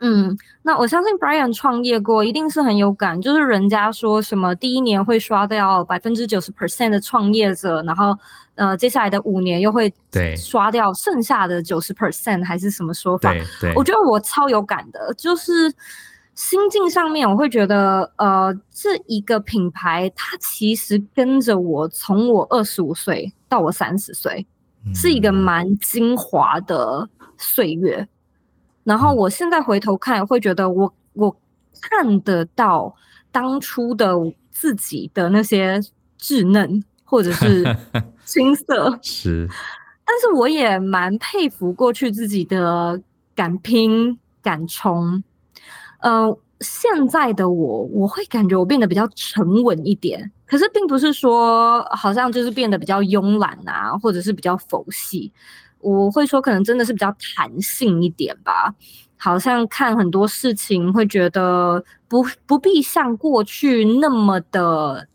嗯，嗯，那我相信 Brian 创业过，一定是很有感。就是人家说什么第一年会刷掉百分之九十 percent 的创业者，然后呃，接下来的五年又会刷掉剩下的九十 percent，还是什么说法？对，对，我觉得我超有感的，就是。心境上面，我会觉得，呃，这一个品牌，它其实跟着我从我二十五岁到我三十岁，是一个蛮精华的岁月。然后我现在回头看，会觉得我我看得到当初的自己的那些稚嫩或者是 青涩，是。但是我也蛮佩服过去自己的敢拼敢冲。嗯、呃，现在的我，我会感觉我变得比较沉稳一点，可是并不是说好像就是变得比较慵懒啊，或者是比较佛系。我会说，可能真的是比较弹性一点吧。好像看很多事情，会觉得不不必像过去那么的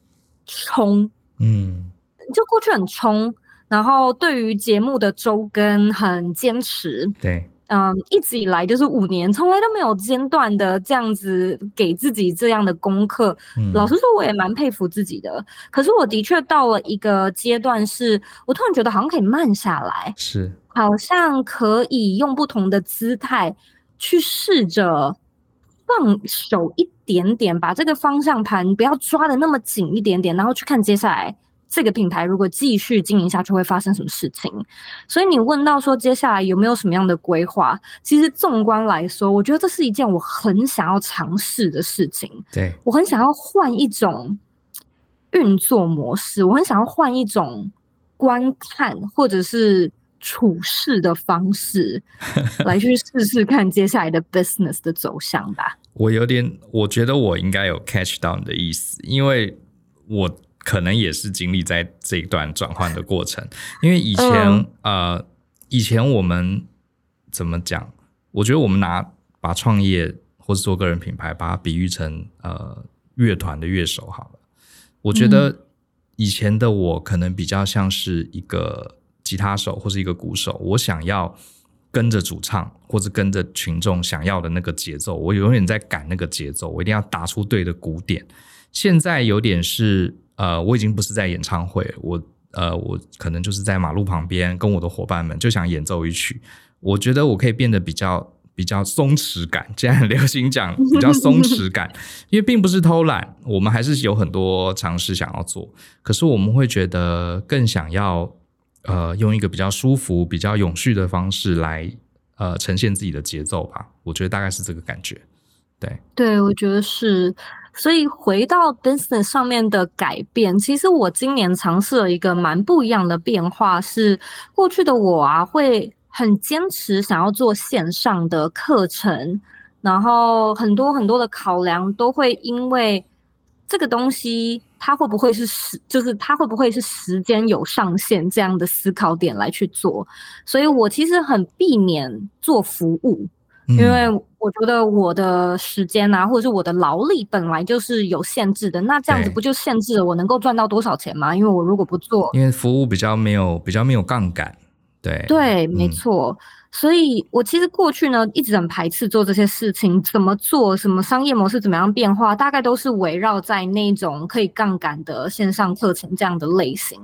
冲，嗯，就过去很冲，然后对于节目的周更很坚持，对。嗯，一直以来就是五年，从来都没有间断的这样子给自己这样的功课。嗯，老实说，我也蛮佩服自己的。可是我的确到了一个阶段是，是我突然觉得好像可以慢下来，是好像可以用不同的姿态去试着放手一点点，把这个方向盘不要抓的那么紧一点点，然后去看接下来这个品牌如果继续经营下去会发生什么事情。所以你问到说接下来有没有什么样的规划？其实纵观来说，我觉得这是一件我很想要尝试的事情。对，我很想要换一种运作模式，我很想要换一种观看或者是。处事的方式 来去试试看接下来的 business 的走向吧。我有点，我觉得我应该有 catch 到你的意思，因为我可能也是经历在这一段转换的过程。因为以前、嗯、呃，以前我们怎么讲？我觉得我们拿把创业或是做个人品牌，把它比喻成呃乐团的乐手好了。我觉得以前的我可能比较像是一个。吉他手或是一个鼓手，我想要跟着主唱或者跟着群众想要的那个节奏，我永远在赶那个节奏，我一定要打出对的鼓点。现在有点是呃，我已经不是在演唱会，我呃，我可能就是在马路旁边跟我的伙伴们就想演奏一曲。我觉得我可以变得比较比较松弛感，现在很流行讲 比较松弛感，因为并不是偷懒，我们还是有很多尝试想要做，可是我们会觉得更想要。呃，用一个比较舒服、比较永续的方式来呃呈现自己的节奏吧，我觉得大概是这个感觉。对，对，我觉得是。所以回到 business 上面的改变，其实我今年尝试了一个蛮不一样的变化，是过去的我啊会很坚持想要做线上的课程，然后很多很多的考量都会因为这个东西。它会不会是时，就是它会不会是时间有上限这样的思考点来去做？所以我其实很避免做服务，因为我觉得我的时间啊，或者是我的劳力本来就是有限制的。那这样子不就限制了我能够赚到多少钱吗？因为我如果不做，因为服务比较没有比较没有杠杆，对对，没错。所以我其实过去呢，一直很排斥做这些事情，怎么做，什么商业模式怎么样变化，大概都是围绕在那种可以杠杆的线上课程这样的类型。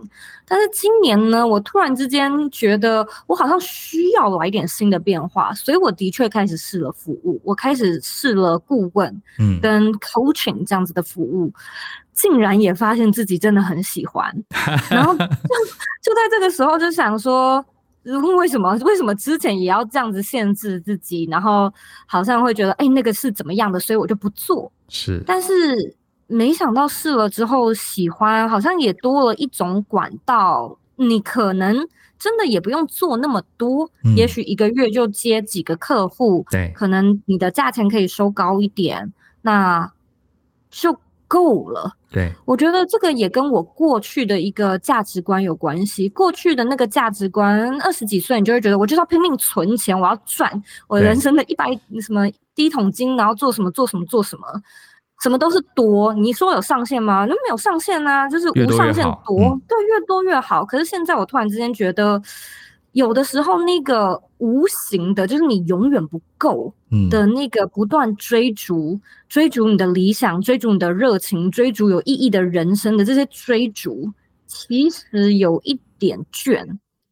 但是今年呢，我突然之间觉得我好像需要来点新的变化，所以我的确开始试了服务，我开始试了顾问，嗯，跟 coaching 这样子的服务，竟然也发现自己真的很喜欢，然后就就在这个时候就想说。为什么？为什么之前也要这样子限制自己？然后好像会觉得，哎，那个是怎么样的，所以我就不做。是，但是没想到试了之后喜欢，好像也多了一种管道。你可能真的也不用做那么多，嗯、也许一个月就接几个客户，对，可能你的价钱可以收高一点，那就。够了，对，我觉得这个也跟我过去的一个价值观有关系。过去的那个价值观，二十几岁你就会觉得，我就是要拼命存钱，我要赚我人生的一百什么第一桶金，然后做什么做什么做什么，什么都是多。你说有上限吗？那没有上限啊，就是无上限多，多，越多越好，对，越多越好。可是现在我突然之间觉得。有的时候，那个无形的，就是你永远不够的那个不断追逐、嗯、追逐你的理想、追逐你的热情、追逐有意义的人生的这些追逐，其实有一点倦。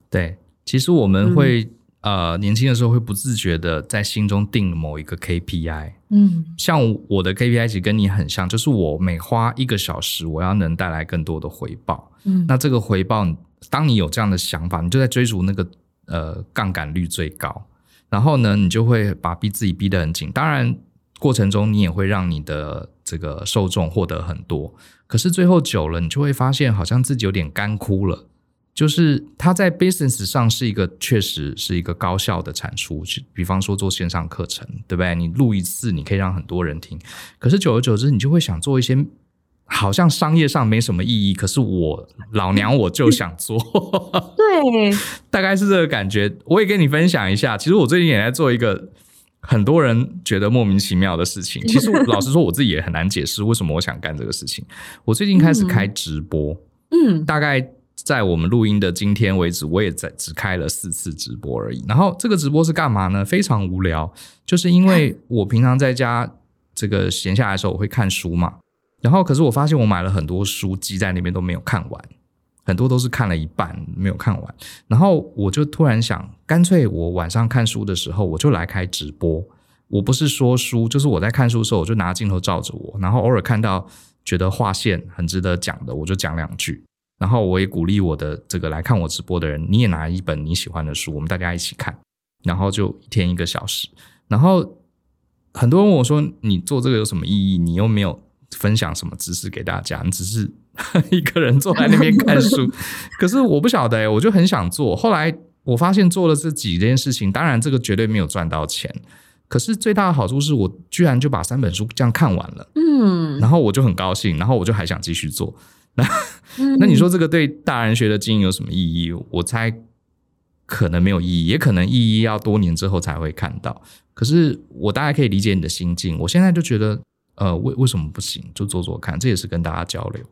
对，其实我们会、嗯、呃年轻的时候会不自觉的在心中定某一个 KPI。嗯，像我的 KPI 其实跟你很像，就是我每花一个小时，我要能带来更多的回报。嗯，那这个回报。当你有这样的想法，你就在追逐那个呃杠杆率最高，然后呢，你就会把逼自己逼得很紧。当然，过程中你也会让你的这个受众获得很多，可是最后久了，你就会发现好像自己有点干枯了。就是它在 business 上是一个确实是一个高效的产出，比方说做线上课程，对不对？你录一次，你可以让很多人听，可是久而久之，你就会想做一些。好像商业上没什么意义，可是我老娘我就想做，对，大概是这个感觉。我也跟你分享一下，其实我最近也在做一个很多人觉得莫名其妙的事情。其实老实说，我自己也很难解释为什么我想干这个事情。我最近开始开直播，嗯，大概在我们录音的今天为止，我也在只开了四次直播而已。然后这个直播是干嘛呢？非常无聊，就是因为我平常在家这个闲下来的时候，我会看书嘛。然后，可是我发现我买了很多书，积在那边都没有看完，很多都是看了一半没有看完。然后我就突然想，干脆我晚上看书的时候，我就来开直播，我不是说书，就是我在看书的时候，我就拿镜头照着我，然后偶尔看到觉得划线很值得讲的，我就讲两句。然后我也鼓励我的这个来看我直播的人，你也拿一本你喜欢的书，我们大家一起看。然后就一天一个小时。然后很多人问我说：“你做这个有什么意义？你又没有分享什么知识给大家，你只是一个人坐在那边看书。”可是我不晓得，我就很想做。后来我发现做了这几件事情，当然这个绝对没有赚到钱。可是最大的好处是我居然就把三本书这样看完了。嗯，然后我就很高兴，然后我就还想继续做。那那你说这个对大人学的经营有什么意义？我猜可能没有意义，也可能意义要多年之后才会看到。可是我大概可以理解你的心境。我现在就觉得，呃，为为什么不行？就做做看，这也是跟大家交流。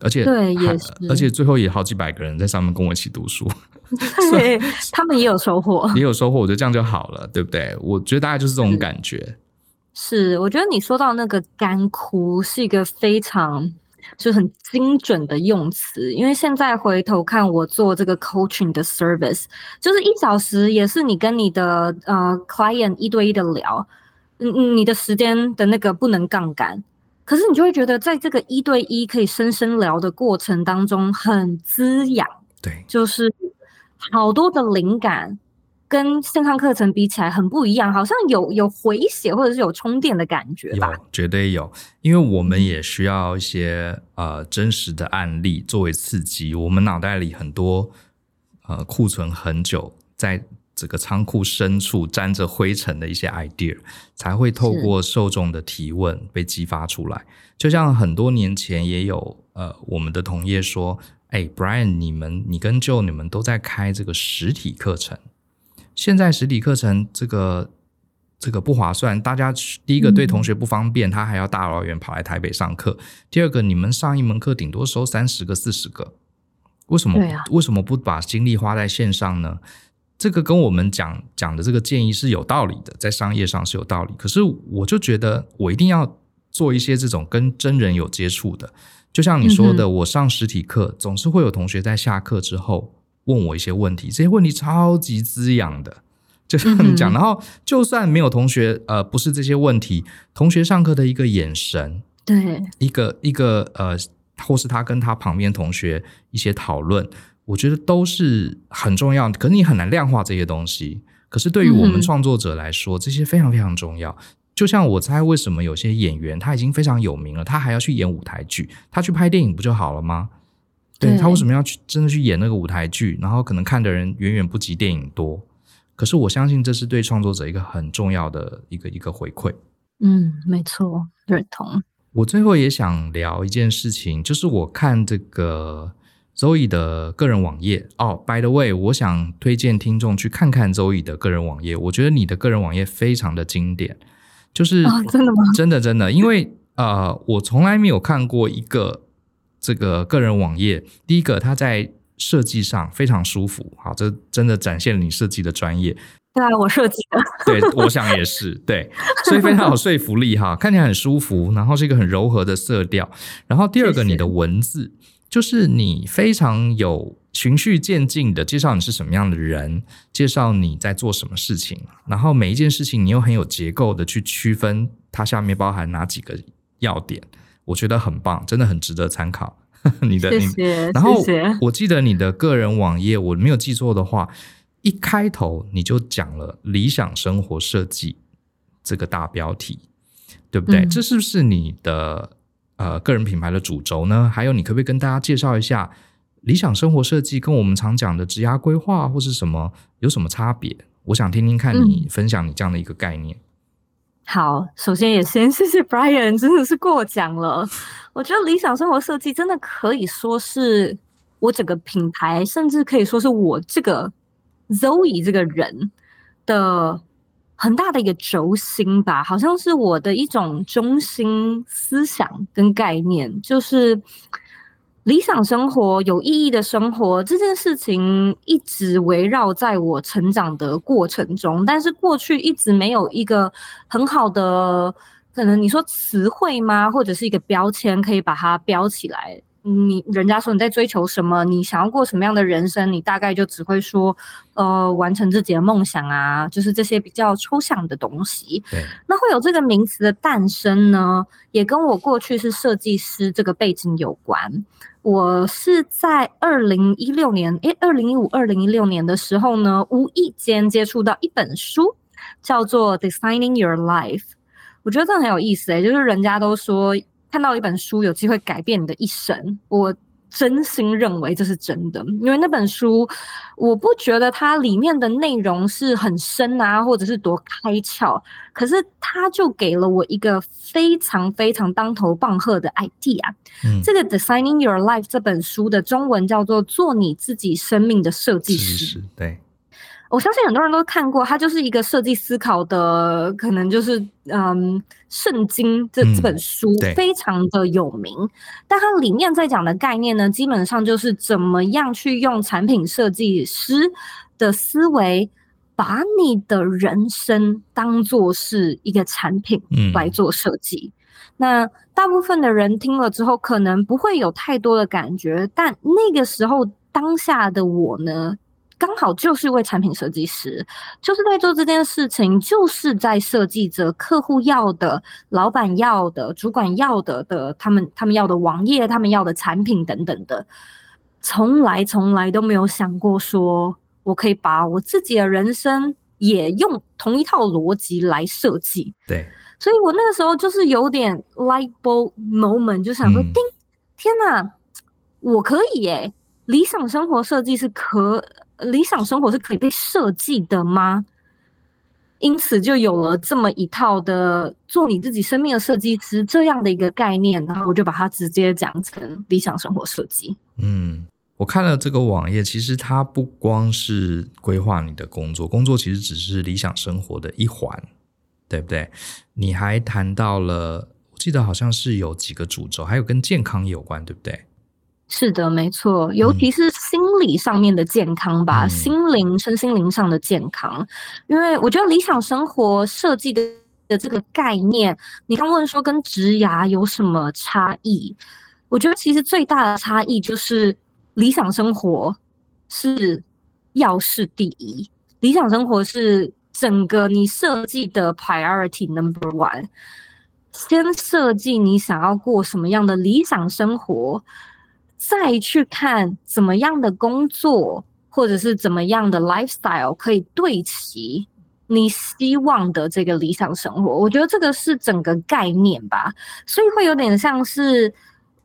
而且对，也是，而且最后也好几百个人在上面跟我一起读书，对，他们也有收获，也有收获。我觉得这样就好了，对不对？我觉得大概就是这种感觉。是，是我觉得你说到那个干枯是一个非常。就很精准的用词，因为现在回头看我做这个 coaching 的 service，就是一小时也是你跟你的呃 client 一对一的聊，嗯嗯，你的时间的那个不能杠杆，可是你就会觉得在这个一对一可以深深聊的过程当中很滋养，对，就是好多的灵感。跟线上课程比起来很不一样，好像有有回血或者是有充电的感觉吧？有，绝对有，因为我们也需要一些呃真实的案例作为刺激。我们脑袋里很多呃库存很久，在这个仓库深处沾着灰尘的一些 idea，才会透过受众的提问被激发出来。就像很多年前也有呃我们的同业说：“哎，Brian，你们你跟 Joe 你们都在开这个实体课程。”现在实体课程这个这个不划算，大家第一个对同学不方便，嗯、他还要大老远跑来台北上课。第二个，你们上一门课顶多收三十个、四十个，为什么？啊、为什么不把精力花在线上呢？这个跟我们讲讲的这个建议是有道理的，在商业上是有道理。可是我就觉得我一定要做一些这种跟真人有接触的，就像你说的，嗯、我上实体课总是会有同学在下课之后。问我一些问题，这些问题超级滋养的，就像你讲。嗯、然后，就算没有同学，呃，不是这些问题，同学上课的一个眼神，对，一个一个呃，或是他跟他旁边同学一些讨论，我觉得都是很重要的。可是你很难量化这些东西，可是对于我们创作者来说，嗯、这些非常非常重要。就像我猜，为什么有些演员他已经非常有名了，他还要去演舞台剧，他去拍电影不就好了吗？对，他为什么要去真的去演那个舞台剧？然后可能看的人远远不及电影多，可是我相信这是对创作者一个很重要的一个一个回馈。嗯，没错，认同。我最后也想聊一件事情，就是我看这个 Zoe 的个人网页哦。By the way，我想推荐听众去看看 Zoe 的个人网页。我觉得你的个人网页非常的经典，就是、哦、真的吗？真的真的，因为呃，我从来没有看过一个。这个个人网页，第一个，它在设计上非常舒服，好，这真的展现了你设计的专业。对啊，我设计的。对，我想也是，对，所以非常有说服力哈，看起来很舒服，然后是一个很柔和的色调。然后第二个。你的文字就是你非常有循序渐进的介绍你是什么样的人，介绍你在做什么事情，然后每一件事情你又很有结构的去区分它下面包含哪几个要点。我觉得很棒，真的很值得参考。你的，谢谢。然后我记得你的个人网页，我没有记错的话，一开头你就讲了“理想生活设计”这个大标题，对不对？嗯、这是不是你的呃个人品牌的主轴呢？还有，你可不可以跟大家介绍一下理想生活设计跟我们常讲的职涯规划或是什么有什么差别？我想听听看你分享你这样的一个概念。嗯好，首先也先谢谢 Brian，真的是过奖了。我觉得理想生活设计真的可以说是我整个品牌，甚至可以说是我这个 Zoe 这个人的很大的一个轴心吧，好像是我的一种中心思想跟概念，就是。理想生活、有意义的生活这件事情一直围绕在我成长的过程中，但是过去一直没有一个很好的，可能你说词汇吗？或者是一个标签可以把它标起来。你人家说你在追求什么，你想要过什么样的人生，你大概就只会说，呃，完成自己的梦想啊，就是这些比较抽象的东西。对，那会有这个名词的诞生呢，也跟我过去是设计师这个背景有关。我是在二零一六年，诶，二零一五、二零一六年的时候呢，无意间接触到一本书，叫做《Designing Your Life》。我觉得这很有意思诶，就是人家都说。看到一本书有机会改变你的一生，我真心认为这是真的。因为那本书，我不觉得它里面的内容是很深啊，或者是多开窍，可是它就给了我一个非常非常当头棒喝的 idea。嗯，这个《Designing Your Life》这本书的中文叫做“做你自己生命的设计师”。对。我相信很多人都看过，它就是一个设计思考的，可能就是嗯，圣经这这本书非常的有名，嗯，但它里面在讲的概念呢，基本上就是怎么样去用产品设计师的思维，把你的人生当做是一个产品来做设计。嗯。那大部分的人听了之后，可能不会有太多的感觉，但那个时候当下的我呢，刚好就是一位产品设计师，就是在做这件事情，就是在设计着客户要的、老板要的、主管要的的他们他们要的网页、他们要的产品等等的，从来从来都没有想过说我可以把我自己的人生也用同一套逻辑来设计。对，所以我那个时候就是有点 light bulb moment，就想说：叮，天哪，我可以耶！理想生活设计是可。理想生活是可以被设计的吗？因此就有了这么一套的做你自己生命的设计师这样的一个概念，然后我就把它直接讲成理想生活设计。嗯，我看了这个网页，其实它不光是规划你的工作，工作其实只是理想生活的一环，对不对？你还谈到了，我记得好像是有几个主轴，还有跟健康有关，对不对？是的，没错，尤其是心理上面的健康吧，嗯、心灵、身心灵上的健康。因为我觉得理想生活设计的的这个概念，你刚问说跟职涯有什么差异？我觉得其实最大的差异就是理想生活是要事第一，理想生活是整个你设计的 priority number one，先设计你想要过什么样的理想生活。再去看怎么样的工作，或者是怎么样的 lifestyle 可以对齐你希望的这个理想生活，我觉得这个是整个概念吧。所以会有点像是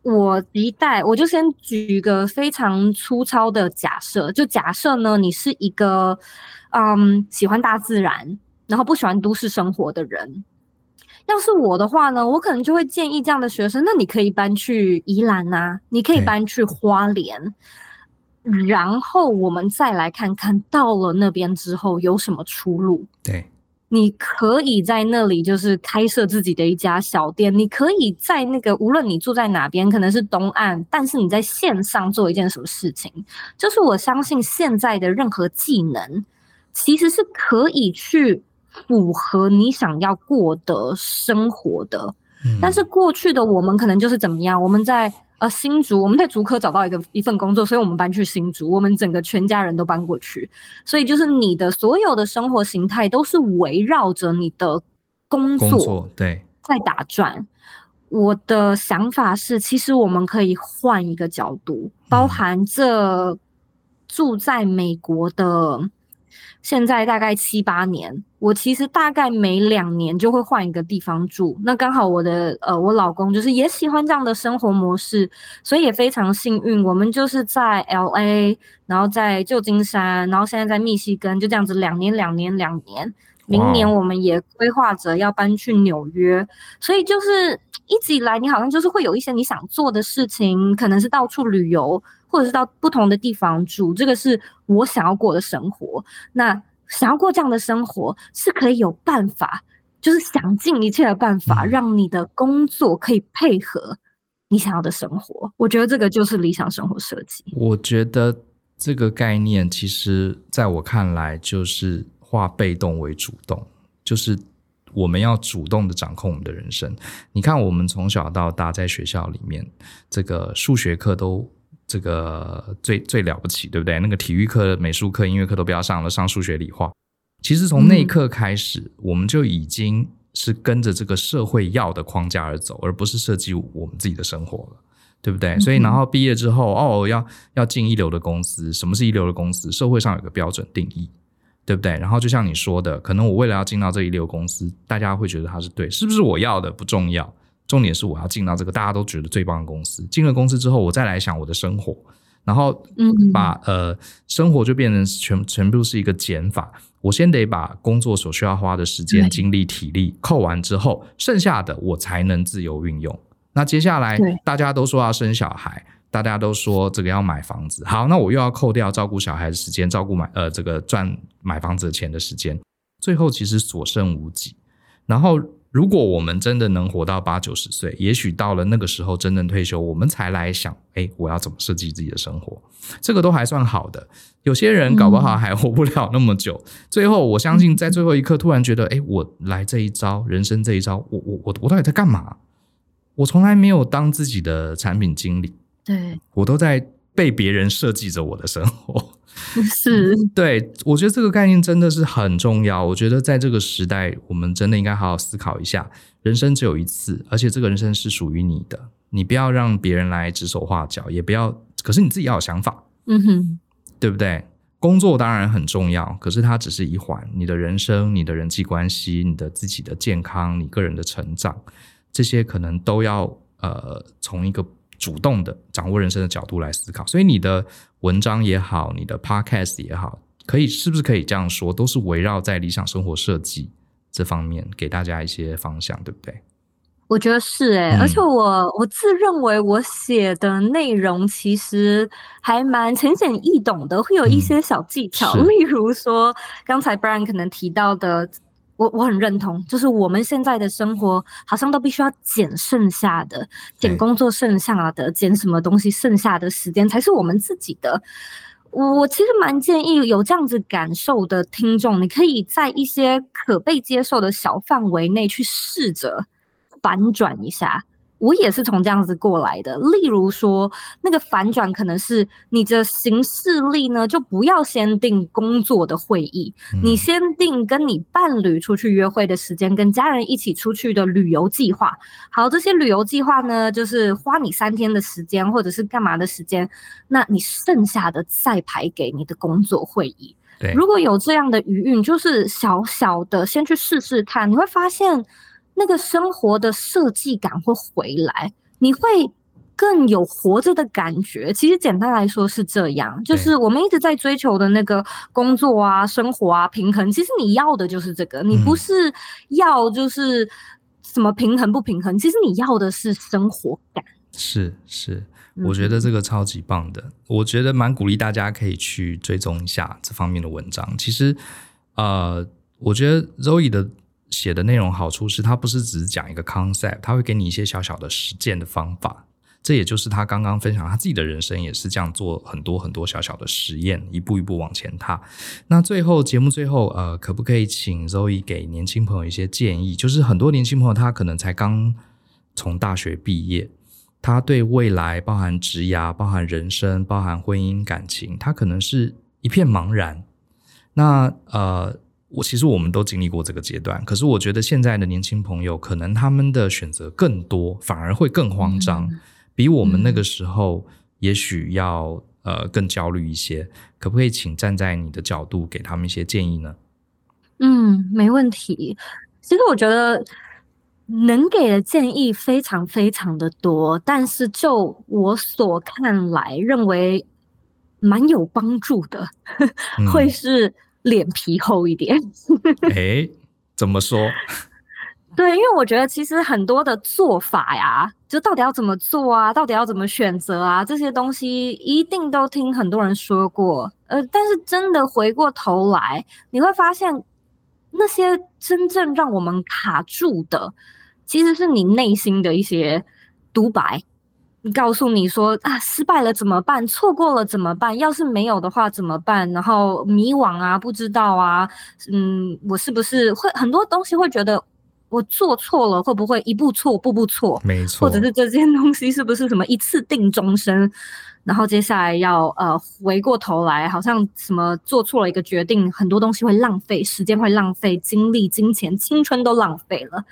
我一代，我就先举一个非常粗糙的假设，就假设呢，你是一个嗯喜欢大自然，然后不喜欢都市生活的人。要是我的话呢，我可能就会建议这样的学生，那你可以搬去宜兰呐、啊，你可以搬去花莲，然后我们再来看看到了那边之后有什么出路。对，你可以在那里就是开设自己的一家小店，你可以在那个无论你住在哪边，可能是东岸，但是你在线上做一件什么事情，就是我相信现在的任何技能其实是可以去。符合你想要过的生活的，嗯，但是过去的我们可能就是怎么样？我们在呃新竹，我们在竹科找到一个一份工作，所以我们搬去新竹，我们整个全家人都搬过去，所以就是你的所有的生活形态都是围绕着你的工作，工作对在打转。我的想法是，其实我们可以换一个角度，包含这住在美国的。现在大概七八年，我其实大概每两年就会换一个地方住。那刚好我的呃，我老公就是也喜欢这样的生活模式，所以也非常幸运，我们就是在 LA，然后在旧金山，然后现在在密西根，就这样子两年两年两年。明年我们也规划着要搬去纽约，所以就是一直以来，你好像就是会有一些你想做的事情，可能是到处旅游。或者是到不同的地方住，这个是我想要过的生活。那想要过这样的生活，是可以有办法，就是想尽一切的办法，让你的工作可以配合你想要的生活。我觉得这个就是理想生活设计。我觉得这个概念，其实在我看来，就是化被动为主动，就是我们要主动的掌控我们的人生。你看，我们从小到大在学校里面，这个数学课都这个最最了不起，对不对？那个体育课、美术课、音乐课都不要上了，上数学、理化。其实从那一刻开始，嗯、我们就已经是跟着这个社会要的框架而走，而不是设计我们自己的生活了，对不对？嗯、所以，然后毕业之后，哦，要要进一流的公司。什么是一流的公司？社会上有个标准定义。对不对？然后就像你说的，可能我为了要进到这一流公司，大家会觉得它是对，是不是我要的不重要，重点是我要进到这个大家都觉得最棒的公司。进了公司之后，我再来想我的生活，然后把嗯嗯呃生活就变成全全部是一个减法。我先得把工作所需要花的时间、精力、体力扣完之后，剩下的我才能自由运用。那接下来大家都说要生小孩。大家都说这个要买房子，好，那我又要扣掉照顾小孩的时间，照顾买呃这个赚买房子的钱的时间，最后其实所剩无几。然后，如果我们真的能活到八九十岁，也许到了那个时候真正退休，我们才来想，哎，我要怎么设计自己的生活？这个都还算好的。有些人搞不好还活不了那么久。嗯、最后，我相信在最后一刻突然觉得，哎，我来这一招，人生这一招，我我我我到底在干嘛？我从来没有当自己的产品经理。对，我都在被别人设计着我的生活，是，对，我觉得这个概念真的是很重要。我觉得在这个时代，我们真的应该好好思考一下，人生只有一次，而且这个人生是属于你的，你不要让别人来指手画脚，也不要，可是你自己要有想法，嗯哼，对不对？工作当然很重要，可是它只是一环，你的人生、你的人际关系、你的自己的健康、你个人的成长，这些可能都要呃从一个。主动的掌握人生的角度来思考，所以你的文章也好，你的 podcast 也好，可以是不是可以这样说，都是围绕在理想生活设计这方面给大家一些方向，对不对？我觉得是哎、欸，嗯、而且我我自认为我写的内容其实还蛮浅显易懂的，会有一些小技巧，嗯、例如说刚才 Brian 可能提到的。我我很认同，就是我们现在的生活好像都必须要减剩下的，减工作剩下的，减什么东西剩下的时间才是我们自己的。我其实蛮建议有这样子感受的听众，你可以在一些可被接受的小范围内去试着反转一下。我也是从这样子过来的。例如说，那个反转可能是你的行事历呢，就不要先定工作的会议，嗯、你先定跟你伴侣出去约会的时间，跟家人一起出去的旅游计划。好，这些旅游计划呢，就是花你三天的时间，或者是干嘛的时间，那你剩下的再排给你的工作会议。对，如果有这样的余韵，就是小小的先去试试看，你会发现。那个生活的设计感会回来，你会更有活着的感觉。其实简单来说是这样，就是我们一直在追求的那个工作啊、生活啊平衡。其实你要的就是这个，你不是要就是什么平衡不平衡。其实你要的是生活感。是是，我觉得这个超级棒的，我觉得蛮鼓励大家可以去追踪一下这方面的文章。其实，呃，我觉得 Zoe 的。写的内容好处是，他不是只是讲一个 concept，他会给你一些小小的实践的方法。这也就是他刚刚分享他自己的人生也是这样做很多很多小小的实验，一步一步往前踏。那最后节目最后，呃，可不可以请 Zoe 给年轻朋友一些建议？就是很多年轻朋友他可能才刚从大学毕业，他对未来包含职涯、包含人生、包含婚姻感情，他可能是一片茫然。那呃。我其实我们都经历过这个阶段，可是我觉得现在的年轻朋友可能他们的选择更多，反而会更慌张，嗯、比我们那个时候也许要呃更焦虑一些。可不可以请站在你的角度给他们一些建议呢？嗯，没问题。其实我觉得能给的建议非常非常的多，但是就我所看来，认为蛮有帮助的，嗯、会是。脸皮厚一点，哎，怎么说？对，因为我觉得其实很多的做法呀，就到底要怎么做啊，到底要怎么选择啊，这些东西一定都听很多人说过。呃，但是真的回过头来，你会发现那些真正让我们卡住的，其实是你内心的一些独白。告诉你说啊，失败了怎么办？错过了怎么办？要是没有的话怎么办？然后迷惘啊，不知道啊，嗯，我是不是会很多东西会觉得我做错了会不会一步错步步错？没错，或者是这件东西是不是什么一次定终身？然后接下来要呃回过头来，好像什么做错了一个决定，很多东西会浪费，时间会浪费，精力、金钱、青春都浪费了。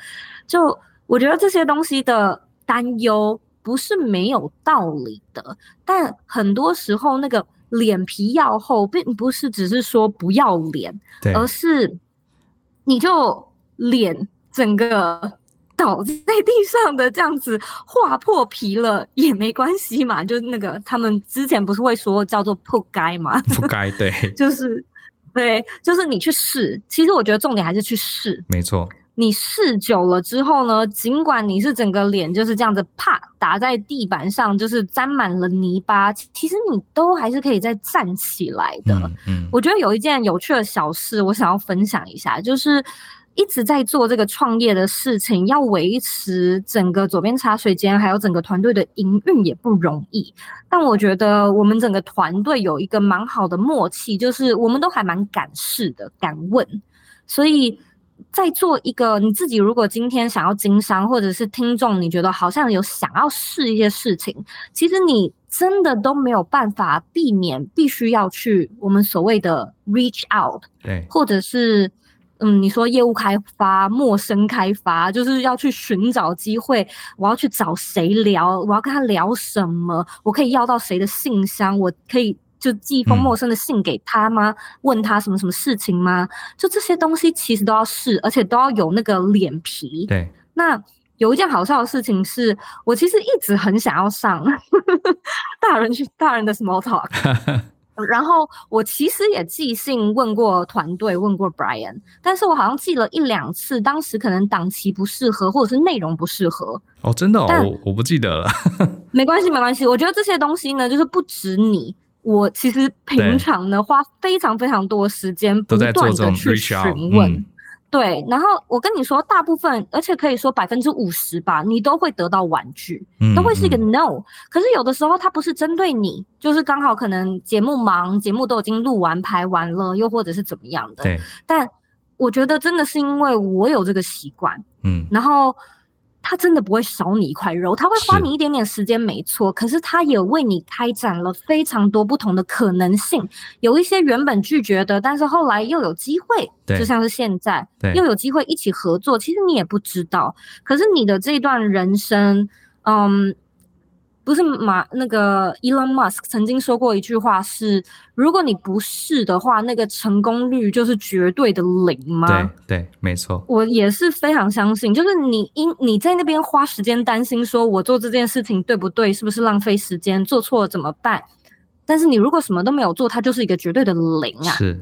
就我觉得这些东西的担忧不是没有道理的，但很多时候那个脸皮要厚，并不是只是说不要脸，对，而是你就脸整个。倒在地上的这样子划破皮了也没关系嘛，就那个他们之前不是会说叫做扑街嘛，扑 街对，就是对，就是你去试。其实我觉得重点还是去试，没错。你试久了之后呢，尽管你是整个脸就是这样子啪打在地板上，就是沾满了泥巴，其实你都还是可以再站起来的。嗯，嗯，我觉得有一件有趣的小事，我想要分享一下，就是。一直在做这个创业的事情，要维持整个左边茶水间还有整个团队的营运也不容易。但我觉得我们整个团队有一个蛮好的默契，就是我们都还蛮敢试的，敢问。所以在做一个你自己，如果今天想要经商，或者是听众，你觉得好像有想要试一些事情，其实你真的都没有办法避免，必须要去我们所谓的 reach out，对，或者是。嗯，你说业务开发、陌生开发，就是要去寻找机会。我要去找谁聊？我要跟他聊什么？我可以要到谁的信箱？我可以就寄一封陌生的信给他吗？嗯。问他什么什么事情吗？就这些东西其实都要试，而且都要有那个脸皮。对。那有一件好笑的事情是，我其实一直很想要上 大人去大人的 small talk。然后我其实也寄信问过团队，问过 Brian，但是我好像寄了一两次，当时可能档期不适合，或者是内容不适合。哦，真的哦，我我不记得了。没关系，没关系。我觉得这些东西呢，就是不止你，我其实平常呢花非常非常多时间不断的去询问。对，然后我跟你说，大部分，而且可以说百分之五十吧，你都会得到婉拒，都会是一个 no。可是有的时候，它不是针对你，就是刚好可能节目忙，节目都已经录完、拍完了，又或者是怎么样的。对。但我觉得真的是因为我有这个习惯，嗯，然后。他真的不会少你一块肉，他会花你一点点时间，没错。可是他也为你开展了非常多不同的可能性，有一些原本拒绝的，但是后来又有机会，就像是现在，又有机会一起合作。其实你也不知道，可是你的这段人生，嗯。不是马那个 Elon Musk 曾经说过一句话是：如果你不试的话，那个成功率就是绝对的零吗？对对，没错。我也是非常相信，就是你因你在那边花时间担心说，我做这件事情对不对，是不是浪费时间，做错了怎么办？但是你如果什么都没有做，它就是一个绝对的零啊！是。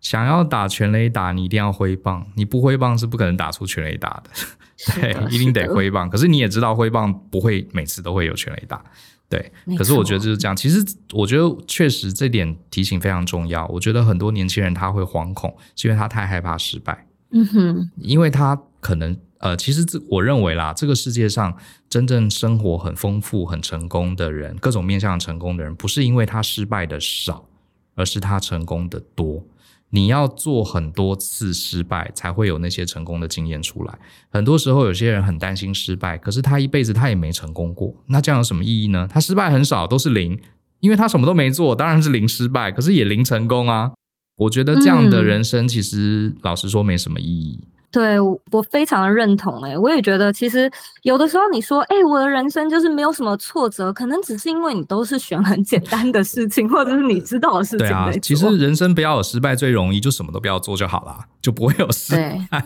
想要打全垒打，你一定要挥棒，你不挥棒是不可能打出全垒打的。对，一定得挥棒。可是你也知道，挥棒不会每次都会有全垒打。对，可是我觉得就是这样。其实我觉得确实这点提醒非常重要。我觉得很多年轻人他会惶恐，是因为他太害怕失败。嗯哼，因为他可能呃，其实这我认为啦，这个世界上真正生活很丰富、很成功的人，各种面向成功的人，不是因为他失败的少，而是他成功的多。你要做很多次失败，才会有那些成功的经验出来。很多时候，有些人很担心失败，可是他一辈子他也没成功过。那这样有什么意义呢？他失败很少，都是零，因为他什么都没做，当然是零失败，可是也零成功啊。我觉得这样的人生，其实老实说没什么意义。对，我非常的认同哎，我也觉得其实有的时候你说，哎，我的人生就是没有什么挫折，可能只是因为你都是选很简单的事情，或者是你知道的事情。对啊，其实人生不要有失败最容易，就什么都不要做就好了，就不会有失败。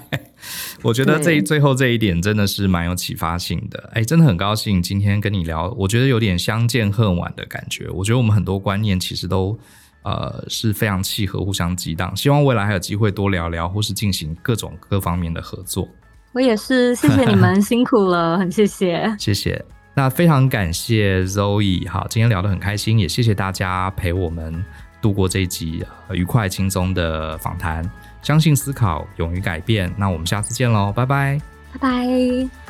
我觉得这最后这一点真的是蛮有启发性的，哎，真的很高兴今天跟你聊，我觉得有点相见恨晚的感觉。我觉得我们很多观念其实都。呃，是非常契合，互相激荡。希望未来还有机会多聊聊，或是进行各种各方面的合作。我也是，谢谢你们辛苦了，很谢谢，谢谢。那非常感谢 Zoe，好，今天聊得很开心，也谢谢大家陪我们度过这一集愉快轻松的访谈。相信思考，勇于改变。那我们下次见喽，拜拜，拜拜。